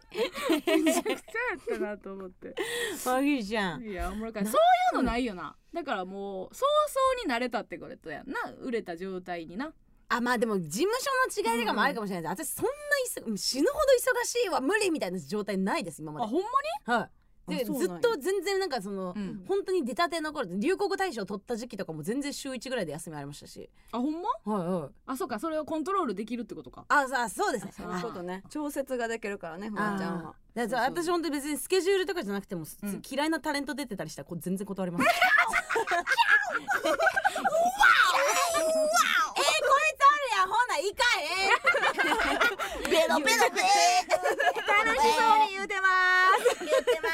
めちゃくちゃやったなと思って。マキちゃん。いやおもろかった。そういうのないよな。だからもう早々に慣れたってことやんな。売れた状態にな。あまあでも事務所の違いとかもあるかもしれない。です、私そんな忙死ぬほど忙しいわ無理みたいな状態ないです今まで。ほんはいでずっと全然なんかその、うん。本当に出たての頃流行語大賞取った時期とかも全然週1ぐらいで休みありましたし。あほんま？はいはい。あそうか。それをコントロールできるってことか。あさそうですね。そういうことね。調節ができるからねふわちゃんは。だから私本当に別にスケジュールとかじゃなくても、うん。嫌いなタレント出てたりしたらこう全然断ります。えー、こいかへん。ベロベロベ楽しそうに言うてます。言ってま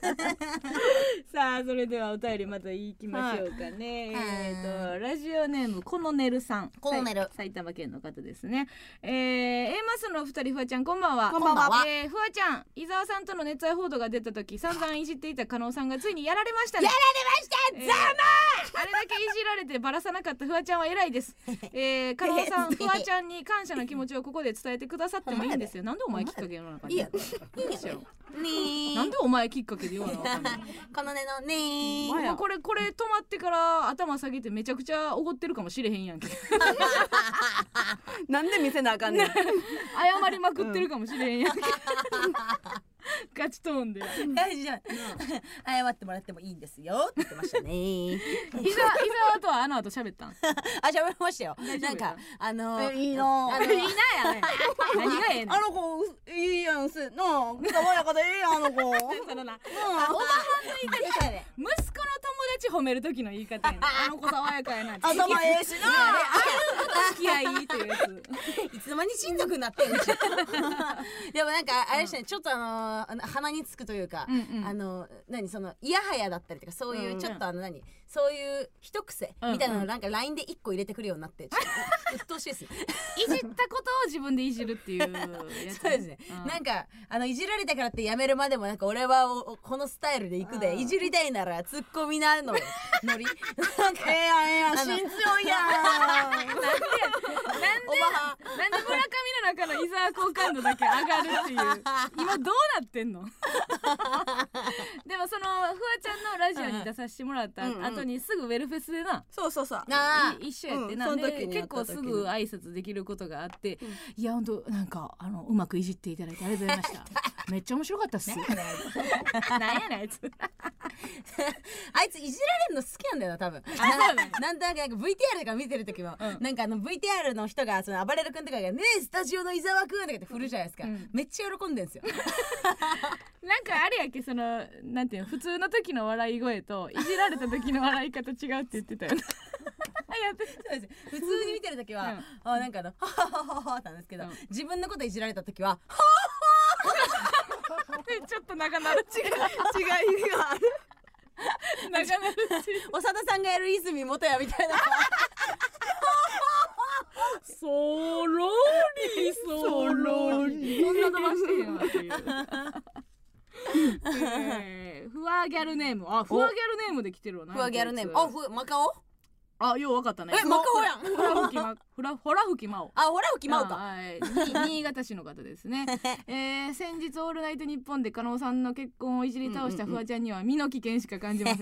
す。さあそれではお便りまた行きましょうかね、えっ、とラジオネームコノネルさん。コノネル。埼玉県の方ですね。えー、A マスのお二人フワちゃんこんばんは。こんばんは。えー、フワちゃん伊沢さんとの熱愛報道が出た時散々いじっていた加納さんがついにやられましたね。やられました。ざまあれだけいじられてバラさなかったフワちゃんは偉いです。えー、加納さん、えフワちゃんに感謝の気持ちをここで伝えてくださってもいいんですよ。なんで？お前きっかけの中に。いいやいいですよ。ねなんでお前きっかけで言わなあかんの？このねのねもうこれこれ止まってから頭下げてめちゃくちゃおごってるかもしれへんやんけ。なんで見せなあかんねん 謝りまくってるかもしれへんやんけ。ガチトーンで。大じゃん謝ってもらってもいいんですよ。って言ってましたね。伊沢伊沢とはあの後喋ったん？あ喋りましたよ。なんかあのえいいなあの いいなやね。何がええねん？あ。の子ういいやんすなあ爽やかでええやんあの子。そのな。おばはんの言い方やね息子の友達褒める時の言い方やねん あの子爽やかやな。頭ええしな付き合いっていうやつ。いつの間に親族になってんのでもなんかあれですねちょっとあの鼻につくというか、うんうんあの何そのいやはやだったりとかそういううんちょっとあの何そういう一癖うんみたいなのなんか LINE で一個入れてくるようになって。ちょっと鬱陶しいですね。いじったことを自分でいじるっていうやつ。そうですね、うん。なんかあのいじられたからってやめるまでもなんか俺はおおこのスタイルで行くで、うん。いじりたいならツッコミなのノリ なんかええやんええや心強いやん。なんでおばはなんで村上の中の伊沢好感度だけ上がるっていう。今どうなってんの？でもそのフワちゃんのラジオに出させてもらったうんうん後にすぐウェルフェスでな。そうそうそう。なあい一緒やってうんなんでその時にや結構すぐ挨拶できることがあって、うん。いやほんとなんかあのうまくいじっていただいてありがとうございました。めっちゃ面白かったっす。なんやねん。あいつ。あいついじられるの好きなんだよな多分。なんとなくなんか VTR とか見てる時も、うん。なんかあの VTR の人がその暴れる君とかが「ねえスタジオの伊沢君」とか言って振るじゃないですか、うん。めっちゃ喜んでんですよ。なんかあれやっけそのなんていうの普通の時の笑い声といじられた時の笑い方違うって言ってたよな やってそうです。普通に見てる時は、あなんかあの「ははははは」なんですけど、うん。自分のこといじられた時はで ちょっと長なる違う違いがある。長なる長田さんがやる。泉元也みたいな そろりそろり。そんな飛ばしてへんわ。っていう えーフワギャルネーム。あフワギャルネームで来てるわなフワギャルネーム。あふマカオ？つあようわかったね。えマカオやん。ほら吹きまほらほら吹きまおあほら吹きまうかあはいに新潟市の方ですね、えー、先日「オールナイトニッポン」で加納さんの結婚をいじり倒したフワちゃんには身の危険しか感じません、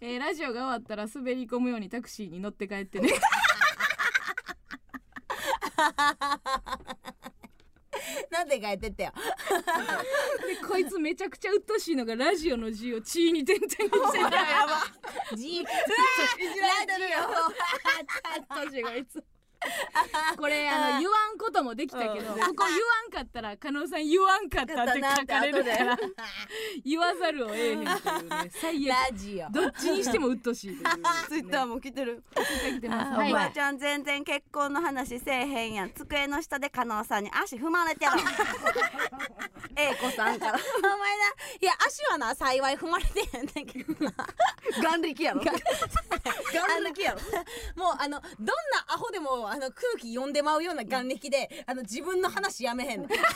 えー、ラジオが終わったら滑り込むようにタクシーに乗って帰ってね なんで帰ってったよ。でこいつめちゃくちゃ鬱陶しいのがラジオの字を血に点々にしてた。やば。じいじられてるよ。鬱陶しいこいつ これあの言わんこともできたけど、うん。ここ言わんかったら加納さん言わんかったって書かれるから 言わざるを得へんっていうね最悪。ラジオ。どっちにしても鬱陶しいという、ね、ツイッターも来てる。来てます。おはい。ばあちゃん全然結婚の話せえへんやん。机の下で加納さんに足踏まれてる。えいこさんから。お前ないや足はな幸い踏まれてへんねんけどな。眼力やろ。眼力やろ。もうあのどんなアホでもあの空気読んでまうような眼力であの自分の話やめへん。怖いだな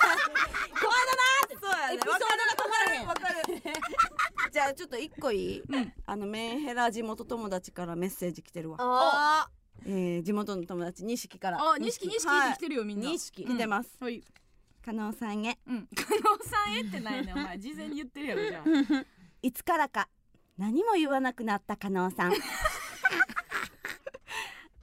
ってそうやねエピソードが止まらへん。わかるじゃあちょっと一個いい、うん。あのメンヘラ地元友達からメッセージ来てるわ。あえー、地元の友達錦から。あ錦錦来てるよみんな。錦来てます、はい。加納さんへ。うん。加納さんへってないねお前事前に言ってるやろじゃあ。いつからか何も言わなくなった加納さん。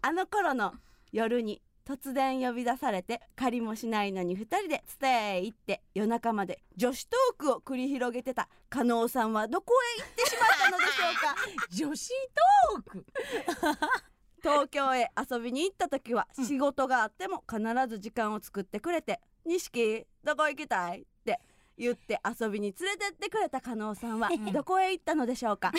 あの頃の夜に突然呼び出されて借りもしないのに2人で伝えへ行って夜中まで女子トークを繰り広げてた加納さんはどこへ行ってしまったのでしょうか？女子トーク？東京へ遊びに行った時はうん仕事があっても必ず時間を作ってくれて「錦どこ行きたい?」って言って遊びに連れてってくれた加納さんはどこへ行ったのでしょうか？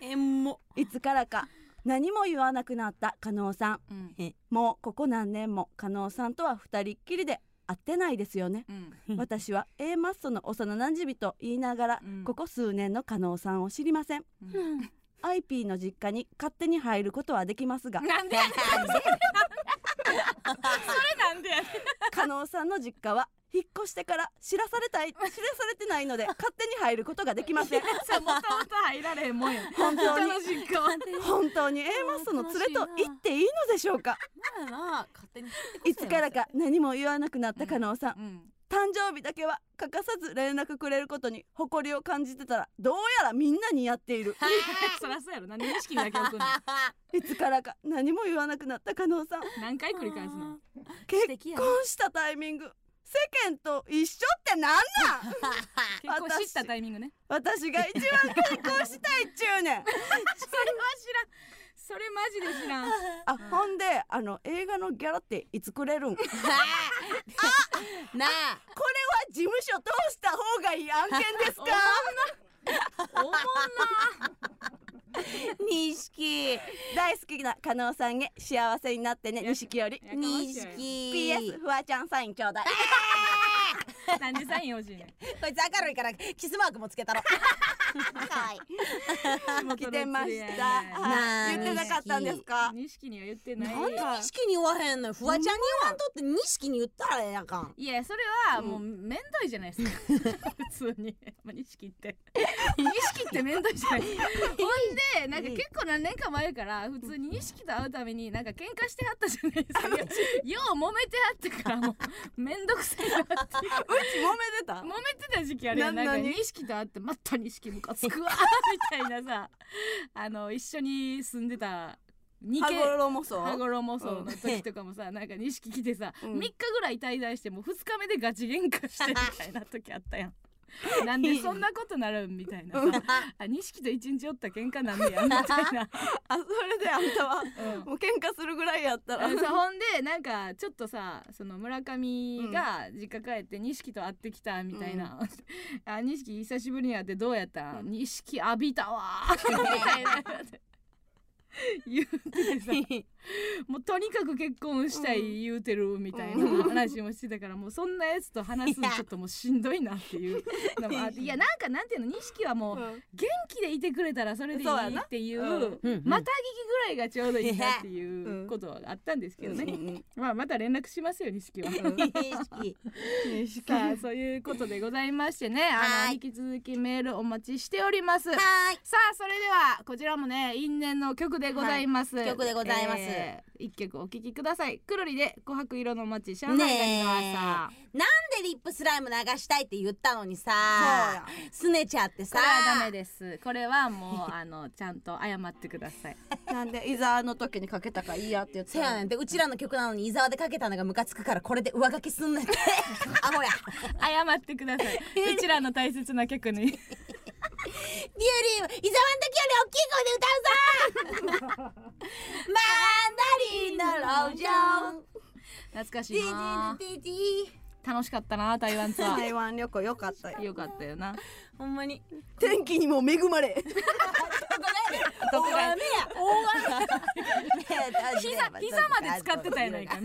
えんもいつからか何も言わなくなった加納さん。うん。もうここ何年も加納さんとは二人っきりで会ってないですよね。うん。私は A マッソの幼馴染と言いながら、うん。ここ数年の加納さんを知りません。IP の実家に勝手に入ることはできますが。なんでやねん。それなんでやねん。加納さんの実家は引っ越してから知らされたい 知らされてないので勝手に入ることができません。さもともと入られへんもんや。本当に。本当に。A マッソの連れと言っていいのでしょうか？まあな勝手にいつからか何も言わなくなった加納さん、うん。誕生日だけは欠かさず連絡くれることに誇りを感じてたらどうやらみんなにやっている。そらそうやろな。んで意識だけ置くの。いつからか何も言わなくなった加納さん。何回繰り返すの？結婚したタイミング世間と一緒ってなんなん？結婚知ったタイミングね。私が一番結婚したいっちゅうねん。それは知らん。それマジで知らん。あほんであの映画のギャラっていつくれるん？これはなあ。事務所通した方がいい案件ですか？おもんな 錦。大好きな加納さんへ幸せになってね。錦より。錦。PS フワちゃんサインちょうだい なんでサイン欲しいねん。こいつ明るいからキスマークもつけたろ。はい。来てました。なあ言ってなかったんですか？錦には言ってないなんで錦に言わへんのよ。フワちゃんに言わんとって錦に言ったらええやんかん。いやそれはもうめんどいじゃないですか。普通に。まあ錦って。錦ってめんどいじゃない。ほんでなんか結構何年か前から普通に錦と会うためになんか喧嘩してはったじゃないですか。よう揉めてはったからもうめんどくさいなってめてた？揉めてた時期あるやんなんか錦と会ってまた錦ムカつくわ みたいなさ。あの一緒に住んでた二羽軒衣もそう？羽衣そうの時とかもさ、なんか錦来てさ、うん。3日ぐらい滞在してもう2日目でガチ喧嘩してみたいな時あったやん なんでそんなことなるんみたいな。さあ錦と一日おった喧嘩なんねやみたいな、あそれであんたはうん。もう喧嘩するぐらいやったら。あそうほんでなんかちょっとさその村上が実家帰って錦と会ってきたみたいな「あ錦久しぶりに会ってどうやった？うん。錦、浴びたわ」みたいな。言うてさ もうとにかく結婚したい言うてるみたいな話もしてたからもうそんなやつと話すのちょっともうしんどいなっていうのもあって。いや。なんかなんていうの錦はもううん。元気でいてくれたらそれでいいっていうまたぎきぐらいがちょうどいいなっていうことはあったんですけどね、うん。まあまた連絡しますよ錦は。錦さあそういうことでございましてねあはい。の引き続きメールお待ちしております。はさあそれではこちらもね因縁の曲でございます、い。曲でございますえー一曲お聴きください。くるりで琥珀色の街上海が見ました、いなんでリップスライム流したいって言ったのにさすねちゃってさ。これはダメです。これはもうあのちゃんと謝ってください。なんで伊沢の時にかけたからいいやって言ってせやね。んでうちらの曲なのに伊沢でかけたのがムカつくからこれで上書きすんねんって。アホや。謝ってください。うちらの大切な曲に。ビューリー伊沢の時より大きい声で歌うぞ マンダリンの路上懐かしいな楽しかったな台湾ツア台湾旅行良かったよ。ーよかったよな。ほんまに。天気にも恵まれ。どこが大雨や。大雨膝膝まで使ってたやないか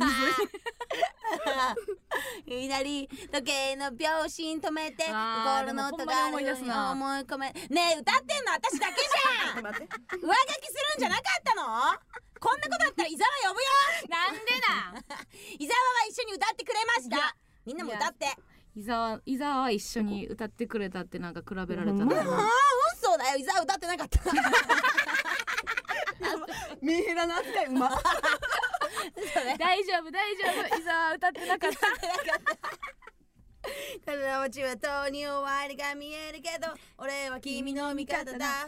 水左時計の秒針止めて心の音があるように思い出すな。思い込めねえ歌ってんの私だけじゃん。上書きするんじゃなかったの？こんなことあったら伊沢呼ぶよ。なんでだ 伊沢は一緒に歌ってくれましたみんなも歌って。伊沢伊沢は一緒に歌ってくれたってなんか比べられたほん。まやなああ嘘だよ。伊沢歌ってなかった。メンヘラの扱い。うま。大丈夫大丈夫。伊沢は歌ってなかった。体はちはとに終わりが見えるけど俺は君の味方だ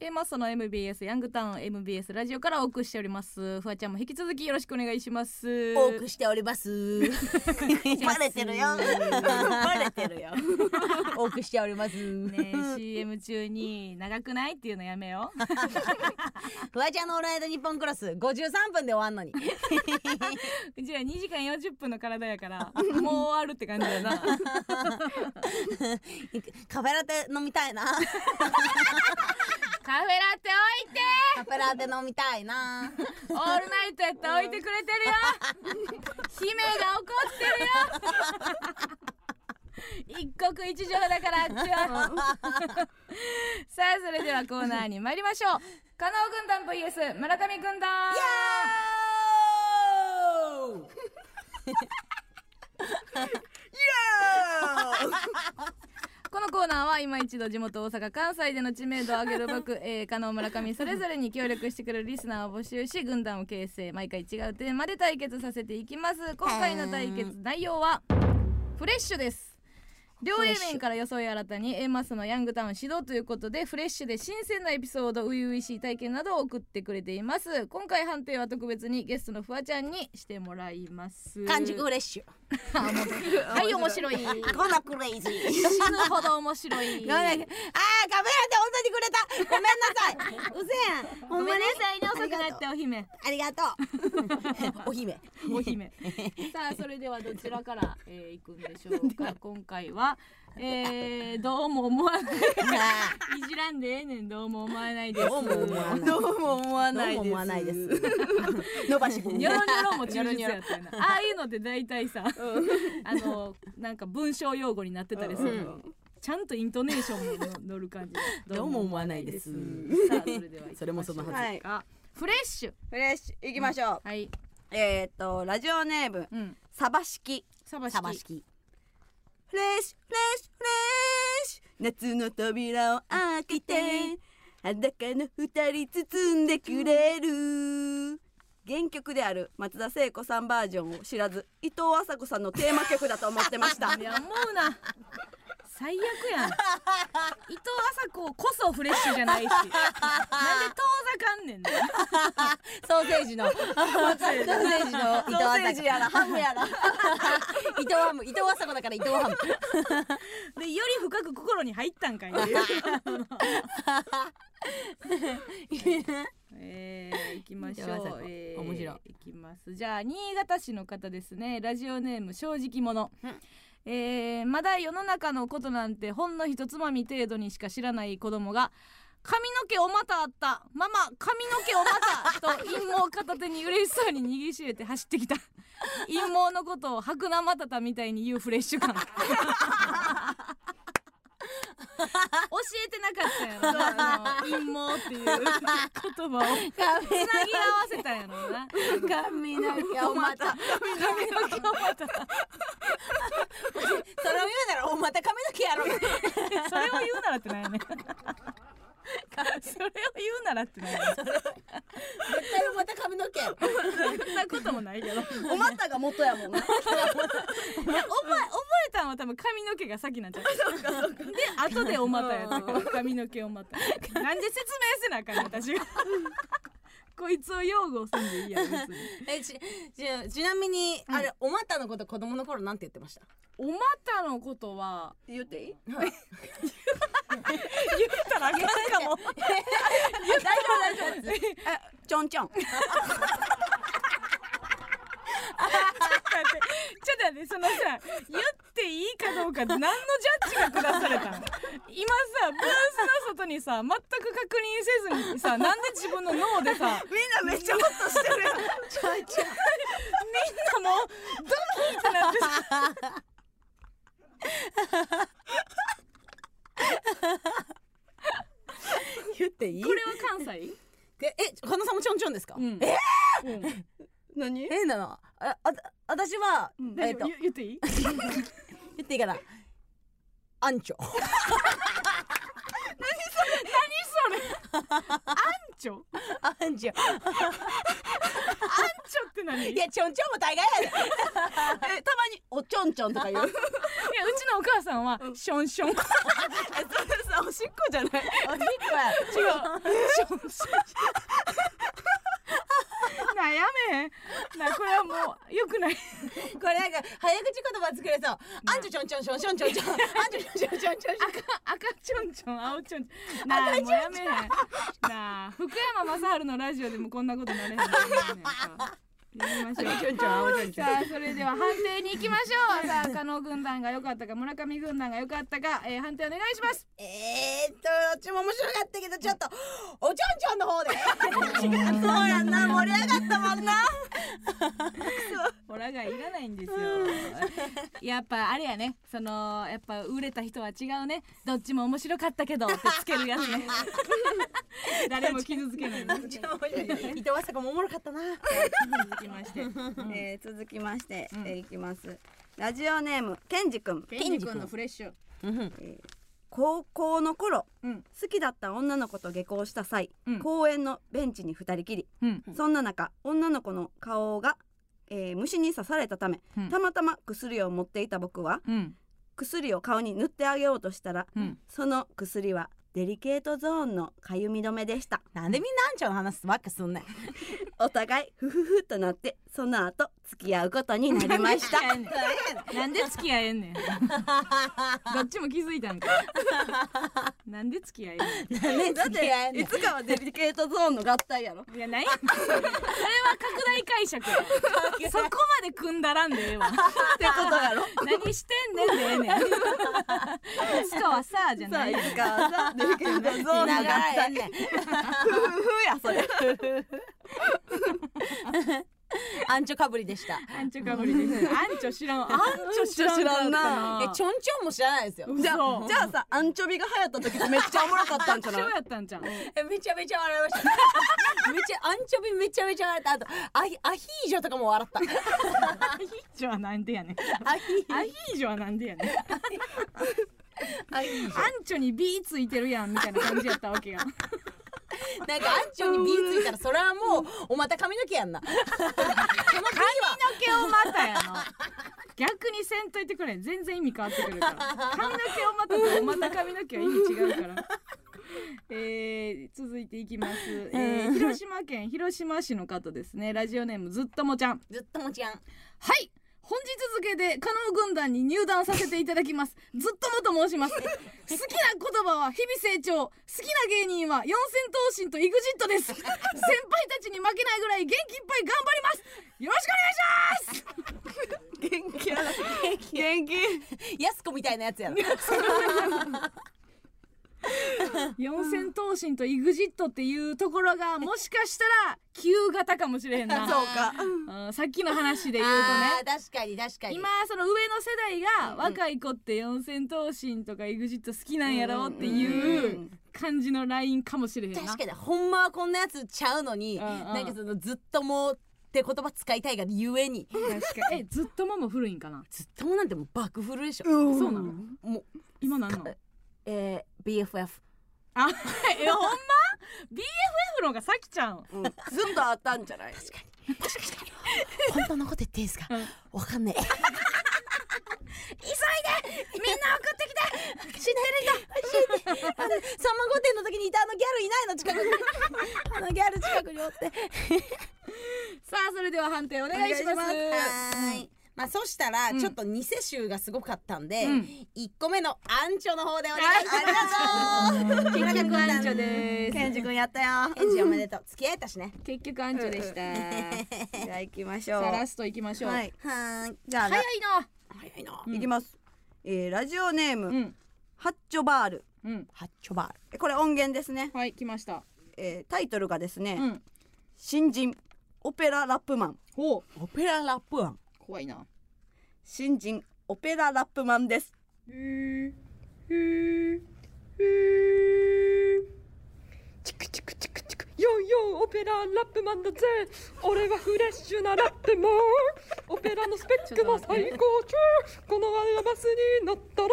A マッソの MBS ヤングタウン MBS ラジオからお送りしております。フワちゃんも引き続きよろしくお願いします。多くしております。バレてるよ。バレてるよ。多くしております。ねえ CM 中に長くないっていうのやめよう。フワちゃんのオールナイトニッポンクロス53分で終わんのに。うちら2時間40分の体やからもう終わるって感じだな。カフェラテ飲みたいなカフェラテ置いて。カフェラテ飲みたいな。オールナイトやったら置いてくれてるよ。姫が怒ってるよ。一国一城だからあっちは。さあそれではコーナーに参りましょう。加納軍団 VS 村上軍団 このコーナーは今一度地元大阪関西での知名度を上げる僕、えー、加納村上それぞれに協力してくれるリスナーを募集し軍団を形成毎回違うテーマで対決させていきます。今回の対決内容はフレッシュです両 A 面から装い新たに A マスのヤングタウン指導ということでフレッシュで新鮮なエピソード初々しい体験などを送ってくれています。今回判定は特別にゲストのフワちゃんにしてもらいます。完熟フレッシュ。はい面白い。死このクレイジー。ぬほど面白い。あーカフェラテ本当にくれた。ごめんなさい。うせん。ごめんなさいね遅くなってお姫。ありがとう。お姫。お姫。さあそれではどちらから、えー、行くんでしょうか。今回はえー、どうも思わない。いじらんでええねんどうも思わないです。どうも思わない。どうも思わないです。どうも思わないです。伸ばし棒ニョロニョロも忠実やった。よなああいうのって大体さあのなんか文章用語になってたりするの、ちゃんとイントネーションもの乗る感じどうも思わないです。さあそれもそのはず。はい。あフレッシュ。フレッシュ。行きましょう、はい。えーっとラジオネーム。うん。サバ式サバ式サバ式フレッシュフレッシュフレッシュ。夏の扉を開けて裸の二人包んでくれる。原曲である松田聖子さんバージョンを知らず伊藤麻子さんのテーマ曲だと思ってました。いや思うな。最悪やん。伊藤麻子こそフレッシュじゃないし。なんで遠ざかんねんな ソーセージの。ソーセージの。伊藤ソーセージやらハムやら。伊藤ハム伊藤麻子だから伊藤ハム。でより深く心に入ったんかい。えー、行きましょう、えー、面白い。行きます。じゃあ新潟市の方ですね。ラジオネーム正直者、うんえーまだ世の中のことなんてほんのひとつまみ程度にしか知らない子供が髪の毛おまたあった。ママ髪の毛おまたと陰謀片手に嬉しそうに握りしめて走ってきた。陰謀のことを白生たたみたいに言うフレッシュ感。えてなかったんやろなあの陰謀っていう言葉を。つなぎ合わせたんやろな。髪の毛をまた髪の毛お股それを言うならおまた髪の毛やろそれを言うならってなんやねん。それを言うならってなんやねん。絶対おまた髪の毛そんなこともないけど。お股 が元やもんな。いや覚え覚えたのは多分髪の毛が先なんちゃう。で後でお股やった。髪の毛お股なんで説明せなあかん私が こいつを擁護すんでいいやん別に。えちちちなみに、あれおまたのこと子供の頃なんて言ってました？お股のことは言っていい？言ったらあかんかも。大丈夫大丈夫。あちょんちょん ちょっと待ってそのさ言っていいかどうか何のジャッジが下されたの？今さブースの外にさ全く確認せずにさなんで自分の脳でさみんなめっちゃホッとしてる。やんちょいちょいみんなもうドキってなってさ。言っていいこれは関西？ええ花さんもちょんちょんですか、うん。えうん。何？変だな。ああ私は、えっ、と言言っていい？言っていいかな？アンチョ。何それ？アンチョ？アンアンチョチョって何？いやちょんちょんも大概やで。えたまにおちょんちょんとか言う。いやうちのお母さんはションション。おしっこじゃない？おしっこや。違うなやめへんなこれはもうよくない。これなんか早口言葉作れそう。あ。んちょちょんちょんちょんちょんちょんちょんあんちょちょんちょん。ちょんちょん赤赤ちょんちょん。青ちょん ちょん。なあもうやめへんなあ福山雅治のラジオでもこんなことなれへんと思うねんかやりましょう。ちょんちょん青ちょんちょんさあそれでは判定に行きましょう。さあ加納軍団が良かったか村上軍団が良かったか、えー、判定お願いします。えーっとどっちも面白かったけどちょっとおちょんちょんの方で。そうやんな盛り上がったもんな。ホラがいらないんですよ。やっぱあれやね。そのやっぱ売れた人は違うね。どっちも面白かったけどってつけるやつね。誰も傷つけない。伊藤麻子もおもろかったな。続きまして、うん。えー続きまして、うん。えーいきます。ラジオネームケンジくんケンジ君のフレッシュ。高校の頃うん。好きだった女の子と下校した際、うん。公園のベンチに二人きり。うん。そんな中女の子の顔が、えー虫に刺されたため、うん。たまたま薬を持っていた僕はうん。薬を顔に塗ってあげようとしたら、うん。その薬はデリケートゾーンのかゆみ止めでした。なんでみんなあんちゃんの話ばっかすんねん。お互いフフフとなってその後付き合うことになりました。なんで付き合えんねんなんで付き合えんねん。どっちも気づいたんか。なんで付き合えんねなんでだっ付き合えんねん。ていつかはデリケートゾーンの合体やろ。んいやない。それは拡大解釈や。そこまで組んだらんでええわ。ってことやろ。何してんねんでええねん。いつかはさじゃない。いつかはさデリケートゾーンの合体。んねん。フフフやそれ アンチョかぶりでした。アンチョかぶりですアンチョ知らん。アンチョ知らんな。えちょんちょんも知らないですよ。じゃあ嘘。じゃあさアンチョビが流行った時めっちゃおもろかったんじゃない？そうやったんじゃんえめちゃめちゃ笑いました。めちゃアンチョビめちゃめちゃ笑った。あとアヒアヒージョとかも笑った。アヒージョはなんでやねん。アヒアヒージョはなんでやねアンチョに B ついてるやんみたいな感じやったわけやん なんかアンチョに B ついたらそれはもうおまた髪の毛やんな。その B は。髪の毛をまたやの。逆にせんといてくれ全然意味変わってくるから。髪の毛をまたとまた髪の毛は意味違うから。えー、続いていきます、えー、広島県広島市の方ですね。ラジオネームずっともちゃん。ずっともちゃん。はい本日付で加納軍団に入団させていただきます。ずっともと申します。好きな言葉は日々成長好きな芸人は四千頭身と EXIT です。先輩たちに負けないぐらい元気いっぱい頑張ります。よろしくお願いします。元気やな。元気。やすこみたいなやつやろ 四千頭身と EXIT っていうところがもしかしたら旧型かもしれへんな。そうか。うん。さっきの話で言うとね。確かに確かに。今その上の世代が若い子って四千頭身とか EXIT 好きなんやろっていう感じのラインかもしれへんな。確かにほんまはこんなやつちゃうのに、うんうん。なんかそのずっともって言葉使いたいがゆえに。確かに。えずっともも古いんかな？ずっともなんてもう爆フルでしょ、そうなの？もう。今なんの？えー、BFF あえほんま？BFF の方がさきちゃん。うん。ずっとあったんじゃない？確かに。確かに。本当のこと言っていいですか、わかんねえ。みんな送ってきて！知ってる人知ってあのさんま御殿の時にいたあのギャルいないの近くに。あのギャル近くにおって。さあそれでは判定お願いします。はーいまあそしたらうん。ちょっと偽集がすごかったんで、うん。一個目のアンチョの方でお願いします。結局アンチョです。ケンジ君やったよ。エンジおめでとう。付き合えたしね。結局アンチョでした。じゃあ行きましょう。ラストいきましょう、はい。はじゃあ早いな。早いな。うん。行きます、えーラジオネーム、うん。ハッチョバール。うん。ハッチョバール。えこれ音源ですね、はい来ました。えータイトルがですね、うん。新人オペララップマン。ほう。オペララップワン怖いな。新人オペララップマンです。チクチクチクチク。ヨーヨーオペララップマンだぜ。俺はフレッシュなラップマンオペラのスペックも最高中このアルバスに乗ったら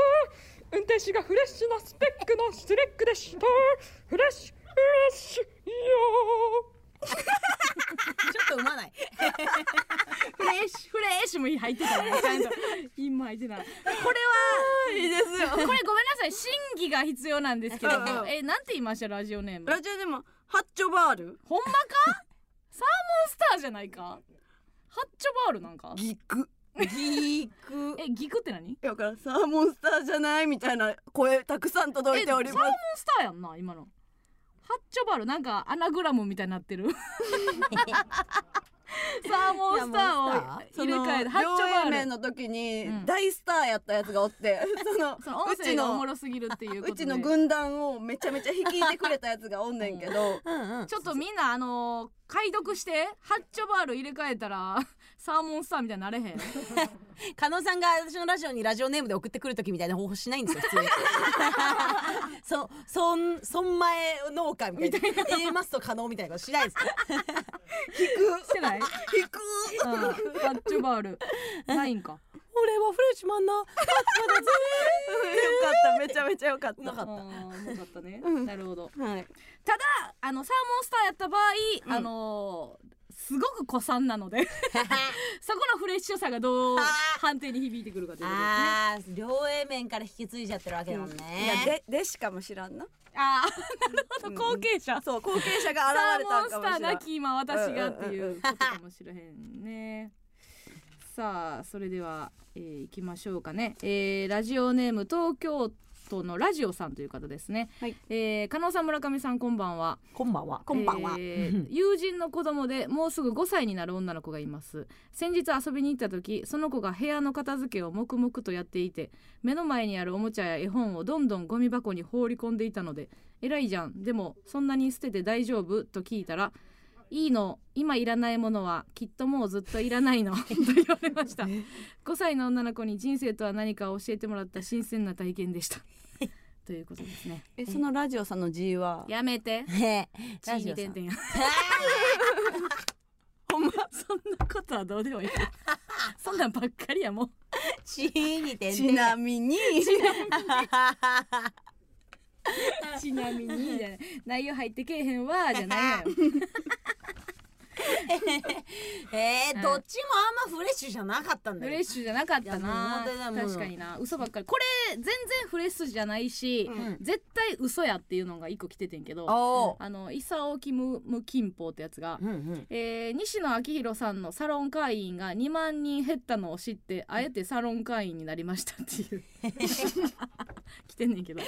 運転手がフレッシュなスペックのスレックでした。フレッシュフレッシュ。よちょっとうまない。フレッシュフレッシュも入ってたね。ちゃんと。韻も入ってた。これはいいですよ。これごめんなさい。審議が必要なんですけどえなんて言いました？ラジオネーム。ラジオでもハッチョバール？ほんまか？サーモンスターじゃないか？ハッチョバールなんか？ギク。ギク。えギクって何？だからサーモンスターじゃないみたいな声たくさん届いております。サーモンスターやんな今のハッチョバールなんかアナグラムみたいになってる。サーモンスターを入れ替えてハッチョ両バール面の時にうん。大スターやったやつがおって、そのその音うち声がおものろすぎるっていううちの軍団をめちゃめちゃ率いてくれたやつがおんねんけどうんうん。ちょっとみんなあのー解読してハッチョバール入れ替えたらサーモンスターみたいになれへん？加納さんが私のラジオにラジオネームで送ってくる時みたいな方法しないんですよ普通に。そそん損前農家みたいな。A マスと加納みたいなことしないですしてない？引く。うん。ハッチョバール。ないんか。俺はフレッシュマンな。よかった。めちゃめちゃよかった。よかった。ね、うん。なるほど。はい。ただあのサーモンスターやった場合、うんあのーすごく古参なので そこのフレッシュさがどう判定に響いてくるかということですね。両 A 面から引き継いじゃってるわけだもんいやね、で弟子かもしらんなあーなるほど後継者、そう後継者が現れたんモンスターなんき今私がっていうことかもしれへんね。さあそれでは、えー、いきましょうかね、えー、ラジオネーム東京都のラジオさんという方ですね、はい。えー、加納さん村上さんこんばんは。こんばんは。こんばんは、えー友人の子供でもうすぐ5歳になる女の子がいます。先日遊びに行った時その子が部屋の片付けを黙々とやっていて目の前にあるおもちゃや絵本をどんどんゴミ箱に放り込んでいたので「偉いじゃん。でもそんなに捨てて大丈夫?」と聞いたら「いいの今いらないものはきっともうずっといらないの」と言われました。5歳の女の子に人生とは何かを教えてもらった新鮮な体験でした。ということですね。えそのラジオさんの G は？やめて。ね。地に点々や。ほんま？そんなことはどうでもいい。そんなんばっかりやもう。ちに点ちなみに。ちなみにちなみにじゃない。内容入ってけえへんわじゃないのよ。えー、うん。どっちもあんまフレッシュじゃなかったんだよ。フレッシュじゃなかったな。確かにな。嘘ばっかり。これ全然フレッシュじゃないし、うん。絶対嘘やっていうのが一個来ててんけどおあの伊佐キムム金峰ってやつが、うんうん。えー西野昭弘さんのサロン会員が2万人減ったのを知ってあえてサロン会員になりましたっていう。来てんねんけど。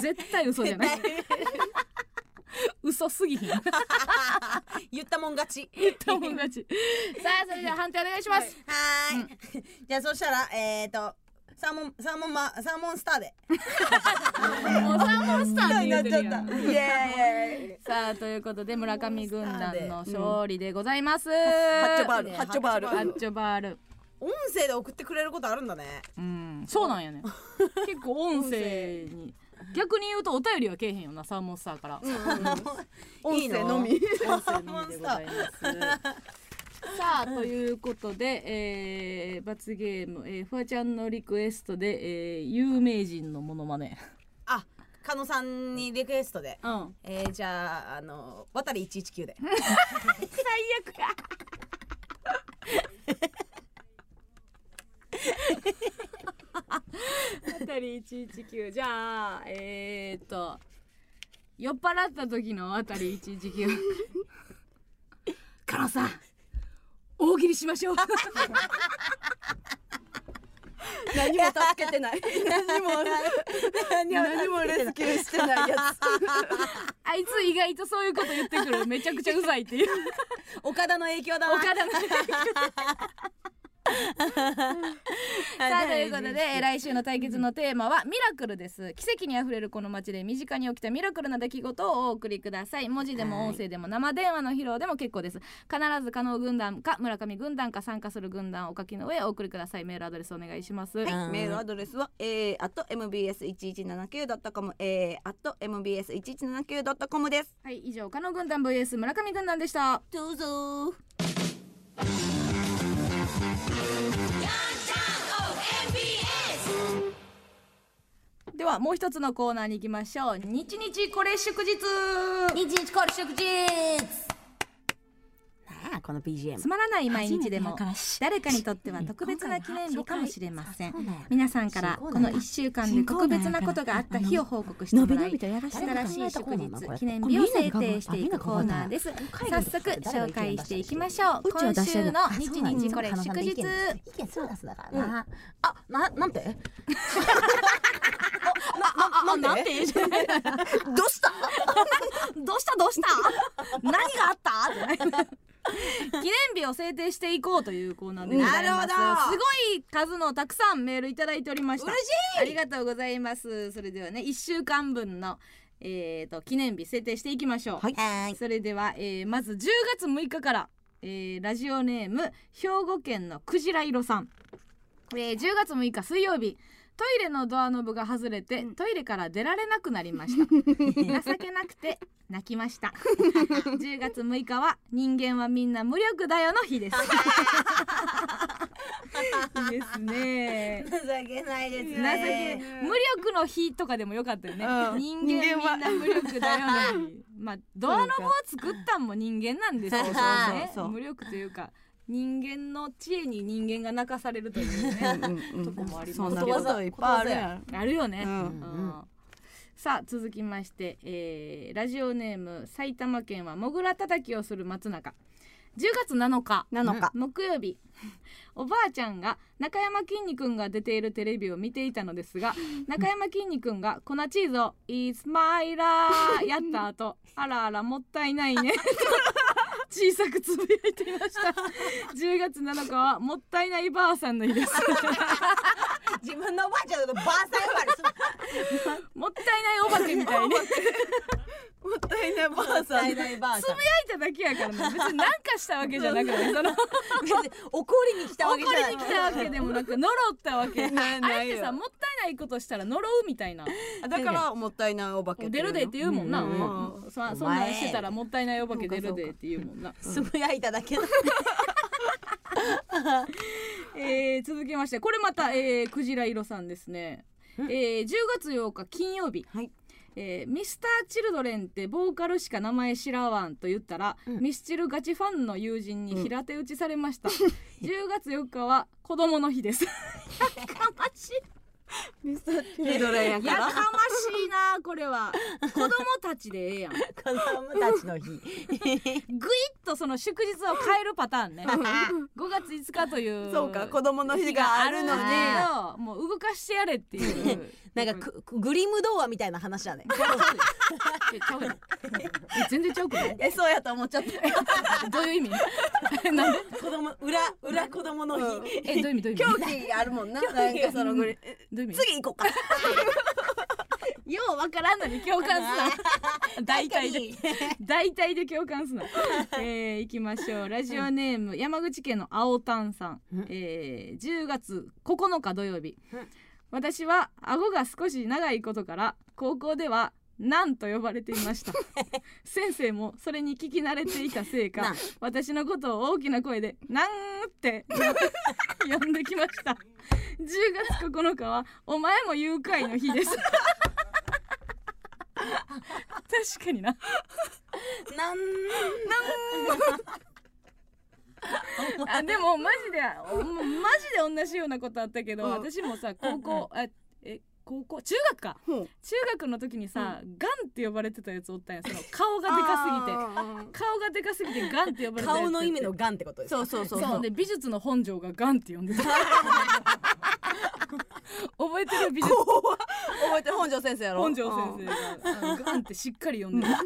絶対嘘じゃない 嘘すぎひん。言ったもん勝ち。友 達さあそれでは判定お願いします、はーい、じゃあそしたらえっ、ー、とサーモンサーモンマサーモンスターで。もうサーモンスターって言ってるやん。イエーイ。さあということで村上軍団の勝利でございます、ハッチョバールねハッチョバール。ハハッチョバール。音声で送ってくれることあるんだね。うん。そうなんやね。結構音声に逆に言うとお便りはけえへんよなサーモンスターから、音声のみ音声のみでございます。さあということで、えー、罰ゲーム、えー、フワちゃんのリクエストで、えー、有名人のモノマネ。あ加納さんにリクエストでうん。えー、じゃああの渡り119で 最悪や。あたり119じゃあえー、っと酔っ払った時のあたり119カノさん大喜利しましょう。何も助けてない。何も何もレスキューしてないやつ。あいつ意外とそういうこと言ってくる。めちゃくちゃうざいっていう。岡田の影響だな岡田の さあということでえー来週の対決のテーマはミラクルです。奇跡にあふれるこの街で身近に起きたミラクルな出来事をお送りください。文字でも音声でも生電話の披露でも結構です。必ず加納軍団か村上軍団か参加する軍団をお書きの上お送りください。メールアドレスお願いします、はい、メールアドレスは a at mbs1179.com a at mbs1179.com です。はい、以上加納軍団 vs 村上軍団でした。どうぞではもう一つのコーナーに行きましょう。日日これ祝日。日日これ祝日。この BGM つまらない毎日でも誰かにとっては特別な記念日かもしれません。皆さんからこの1週間で特別なことがあった日を報告してもらい新しい祝日記念日を制定していくコーナーです。早速紹介していきましょう。今週の日日これ祝日。意見そう出すだからな、あななんて？なんて？どうした？どうした？どうした？何があった？記念日を制定していこうというコーナーでございます。なるほど。すごい数のたくさんメールいただいておりました。嬉しありがとうございます。それではね1週間分のえー、と記念日制定していきましょう、はい。はい。それでは、えーまず10月6日から、えーラジオネーム兵庫県のクジラ色さん、えー10月6日水曜日トイレのドアノブが外れて、トイレから出られなくなりました。情けなくて泣きました。10月6日は人間はみんな無力だよの日です。いいですね。情けないです情けね無力の日とかでもよかったよね、うん。人間みんな無力だよの日まあドアノブを作ったんも人間なんですよそうねそうそう無力というか人間の知恵に人間が泣かされるというねとこもあります。そんなこといっぱいあるやん。あるよね、うんうん。さあ続きまして、えーラジオネーム埼玉県はもぐらたたきをする松中。10月7日。7日。木曜日。おばあちゃんが中山きんに君が出ているテレビを見ていたのですが 中山きんに君が粉チーズを「イスマイラー」やった後。あらあらもったいないね 小さくつぶやいていました。10月7日はもったいないばあさんの日です。自分のおばあちゃんのばあさん呼ばれする。もったいないお化けみたいにもったいないばあさん。つぶやいただけやからね。別に何かしたわけじゃなくてその別に 怒りに来たわけじゃない。怒りに来たわけでもなく呪ったわけ。ないあないよ。れってさもったいないことしたら呪うみたいな。だからもったいないお化け出るでって言うもんな、うん。うんそそんなんしてたらもったいないお化け出るでって言うもんな、つぶやいただけ。の えー続きましてこれまた、えー、クジラ色さんですね、えー、10月8日金曜日、はい。えーミスターチルドレンってボーカルしか名前知らわんと言ったら、ミスチルガチファンの友人に平手打ちされました、10月4日は子供の日です。やかましいミスターチルドレンやからやかましいなこれは。子供たちでええやん。子供たちの日。ぐいっとその祝日を変えるパターンね。5月5日というそうか子供の日があるのにもう動かしてやれっていう。なんかグリム童話みたいな話だね。全然ちゃうくない？えそうやと思っちゃった。どういう意味？なんで？子供裏裏子供の日、えどういう意味？どういう意狂味気あるもんな。なんかそのぐらいどういう意味？次行こうか。ようわからんのに共感すな。大体で。大体で共感すな。えー、行きましょう。ラジオネーム、山口県の青タンさん、えー、10月9日土曜日、うん。私は顎が少し長いことから高校ではなんと呼ばれていました。先生もそれに聞き慣れていたせいかなん私のことを大きな声で「なん」って呼んできました。10月9日はお前も誘拐の日です。確かにな。なん。あでもマジでおマジで同じようなことあったけど、うん。私もさ高校あえ高校中学か。中学の時にさ、ガンって呼ばれてたやつおったん。やその顔がでかすぎて。て顔がでかすぎてガンって呼ばれてたやつ。顔の意味のガンってことですかそうそうそう。そう。で美術の本庄がガンって呼んでた。覚えてる美術覚えてる本庄先生やろ？本庄先生がガンってしっかり呼んでた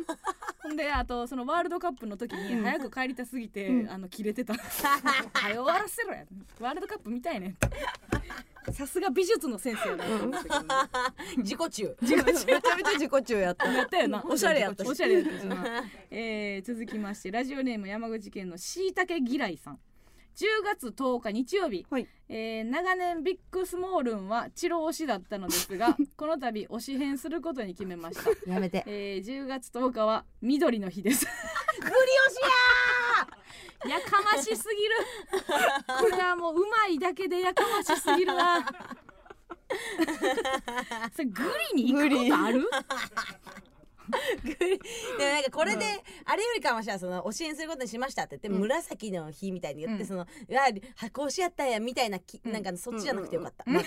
ほんであとそのワールドカップの時に早く帰りたすぎて、あの切れてた。早終わらせろや。ワールドカップ見たいねんさすが美術の先生やな。と思ったけどね自己中。めちゃめちゃ自己中やった。やったよな。おしゃれやった。しおしゃれやったしな、えー続きましてラジオネーム山口県のしいたけ嫌いさん10月10日日曜日、はい。えー長年ビッグスモールンはチロ推しだったのですが この度推し変することに決めました、やめて。えー10月10日は緑の日です。グリやかましすぎる。これはもううまいだけでやかましすぎるな。それグリに行くことある？でなんかこれで、あれよりかはしらその教えんすることにしましたって言って、うん。紫の日みたいに言って、うんそのうわ箱推しやったんやみたいなき、うん。なんかそっちじゃなくてよかった、絞っ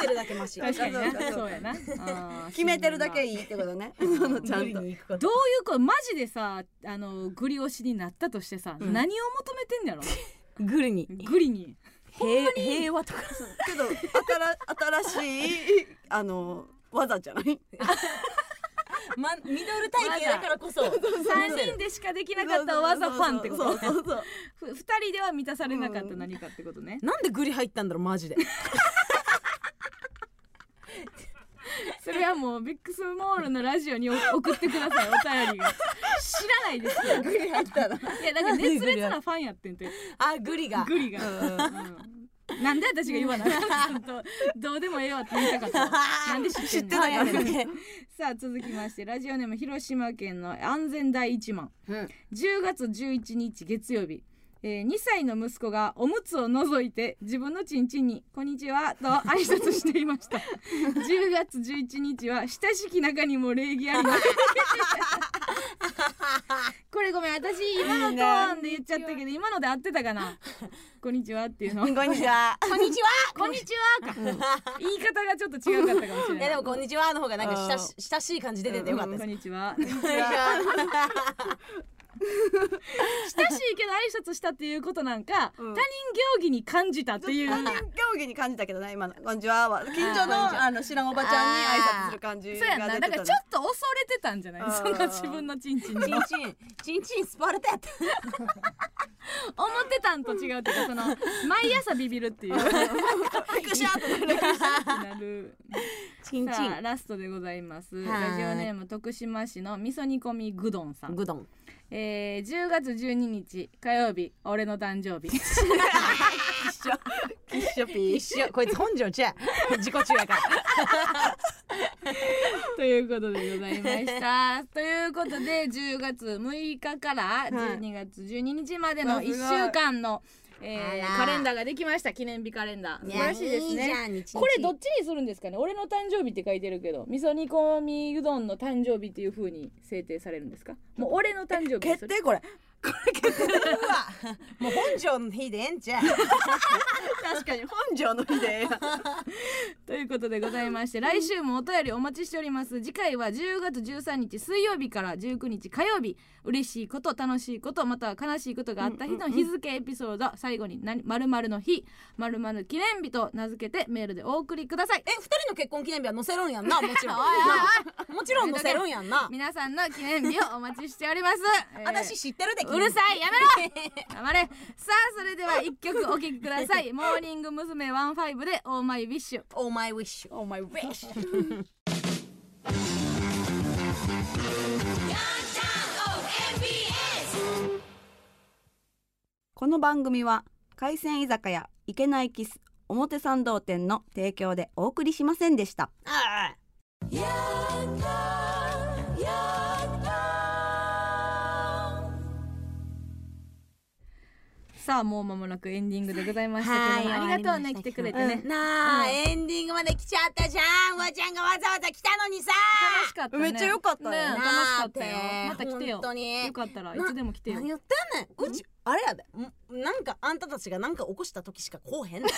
てるだけマシ。確かに。なそうそうそうやな。あー決めてるだけいいってことね。そのちゃ無んと。理に行くこと。どういうことマジでさあのグリ推しになったとしてさ、うん。何を求めてんねやろ？グリに。グリに。平平和とか。けど新新しいあの技じゃない？ま、ミドル体型だからこそ。3人でしかできなかった技ファンってことそうそうそうふ2人では満たされなかった何かってことね、なんでグリ入ったんだろうマジで。それはもうビックスモールのラジオにお送ってくださいお便りが知らないですよ。グリ入ったらいやだから熱烈なファンやってんて。あグリが。グリが、うんなんで私が言わないどどうでもええわって言いたかった。わ なんで知ってんの？さあ続きましてラジオネーム広島県の安全第一番うん。10月11日月曜日、えー、2歳の息子がおむつを覗いて自分のチンチンに「こんにちは」と挨拶していました。10月11日は親しき中にも礼儀あります これごめん私今のトーンで言っちゃったけど今ので合ってたかな「こんにちは」っていうの。こんにちはこんにちは こんにちはか。言い方がちょっっと違うかったかもしれない。いやでもこんにちはの方がなんか親し親しい感じ出ててよかったうんですこんにちは。こんにちは 親しいけど挨拶したっていうことなんか、うん。他人行儀に感じたっていう。他人競技に感じたけどね今のこんにちは。は近所あーこんにちは。のあの知らんおばちゃんに挨拶する感じそうやんな。だからちょっと恐れてたんじゃない？うん。その自分のチンチンに。チンチンチンチンスパルタやった。思ってたんと違うっていうかその毎朝ビビるっていう。なくしってなる。る。チンチさあラストでございます。はいラジオネーム徳島市の味噌煮込みぐどんさん。ングドンえー、10月12日火曜日俺の誕生日。一緒。ピー一緒。こいつ本庄ちゃう自己中やから。ということでございました。ということで10月6日から12月12日までの1わすごい。週間の、えーカレンダーができました。記念日カレンダー。素晴らしいですいいじね。ゃん日。々これどっちにするんですかね？俺の誕生日って書いてるけど味噌煮込みうどんの誕生日っていう風に制定されるんですか？もう俺の誕生日決定これ もう本庄の日でええんちゃう。確かに本庄の日で ということでございまして来週もお便りお待ちしております。次回は10月13日水曜日から19日火曜日。嬉しいこと楽しいことまたは悲しいことがあった日の日付エピソード最後に何〇〇の日〇〇記念日と名付けてメールでお送りください。え二人の結婚記念日は載せるんやんな もちろん。もちろん載せるんやんな。皆さんの記念日をお待ちしております、えー。私知ってるでうるさいやめろ。頑張れさあそれでは一曲お聴きください。モーニング娘。15で「Oh my wish」 Oh my wish Oh my wishこの番組は海鮮居酒屋いけないキス表参道店の提供でお送りしませんでした。あさあもう間もなくエンディングでございましたけどもはいありがとうね来てくれてね、あなあ、うん。エンディングまで来ちゃったじゃんわちゃんがわざわざ来たのにさ。楽しかったね。めっちゃ良かったよ。ね楽しかったよ。また来てよ。本当に。よかったらいなつでも来てよ。何言ってんねん。うちあれやで。ん？なんかあんたたちがなんか起こした時しかこうへんねん。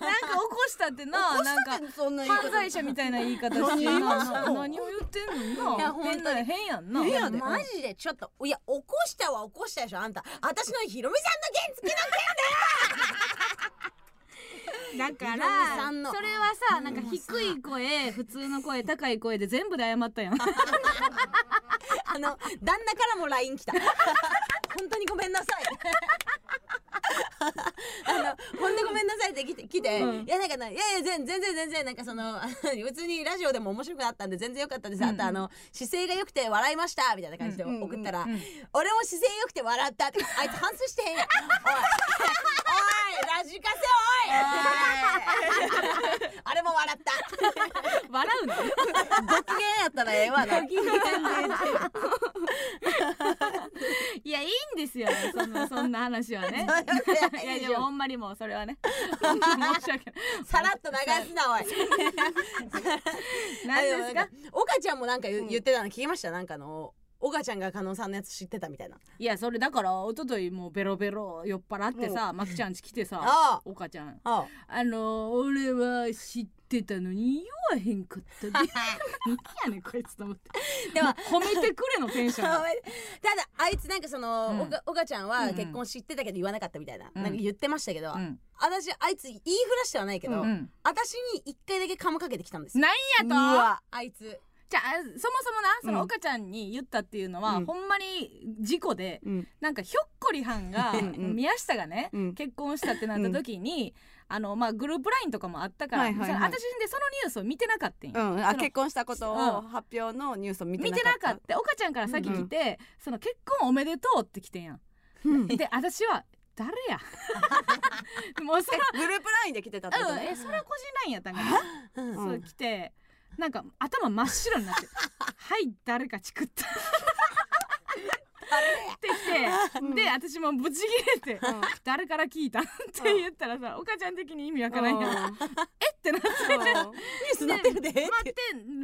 なんか起こしたってなか犯罪者みたいな言い方して何を言ってんの？いやな変な変やんな。マジで。ちょっといや起こしたは起こしたでしょあんた。私のひろみさんの原付のだかヒロミさんの。らそれはさなんか低い声普通の声高い声で全部で謝ったやん。あの旦那からも LINE 来た本当にごめんなさい。あのほんでごめんなさいって来て来て、うん。いやなんかないやいや全全然全然なんかその 別にラジオでも面白くなったんで全然良かったです、うん。うんあとあの姿勢が良くて笑いましたみたいな感じでうん。うん送ったら、うん俺も姿勢良くて笑ったってあいつ反省してへんやん。おいラジカセおい。あれも笑った。笑うの？ご機嫌やったらええわな。いいやいいんですよそんな そんな話はね。いやでもほんまにもうそれはね。申し訳ないさらっと流すなおい。何ですか？岡ちゃんもなんか言言ってたの聞きました？なんかあの岡ちゃんが加納さんのやつ知ってたみたいな。いやそれだから一昨日もうベロベロ酔っ払ってさまきちゃん家来てさあおかちゃん。あの俺は知ってたのに言わへんかったで。何やねんこいつと思って。でも褒めてくれのテンション ただあいつなんかその、うん。おか岡ちゃんは結婚知ってたけど言わなかったみたいな,、うん。なんか言ってましたけど、うん。私あいつ言いふらしてはないけど、うん。私に一回だけカムかけてきたんですよ。なんやと？あいつじゃあそもそもなそのうん。岡ちゃんに言ったっていうのは、うん。ほんまに事故でうん。なんかひょっこりはんがうんうん。宮下がね、うん。結婚したってなった時に、あのまあグループラインとかもあったから、はいはいはい。その私でそのニュースを見てなかったんよ、うん、あその結婚したことをうん。発表のニュースを見て見てなかった。なかった。岡ちゃんから先来て、その結婚おめでとうって来てんやん。うん。で私は誰や？もうそれはグループラインで来てたってことうん、ねえそれは個人ラインやったんかうんそう来てなんか頭真っ白になって「はい誰かチクった」ってきて、で私もブチギレてうん「誰から聞いた?」って言ったらさ岡ちゃん的に意味わからんやん。うん。え？ってなって。ニュースなって待って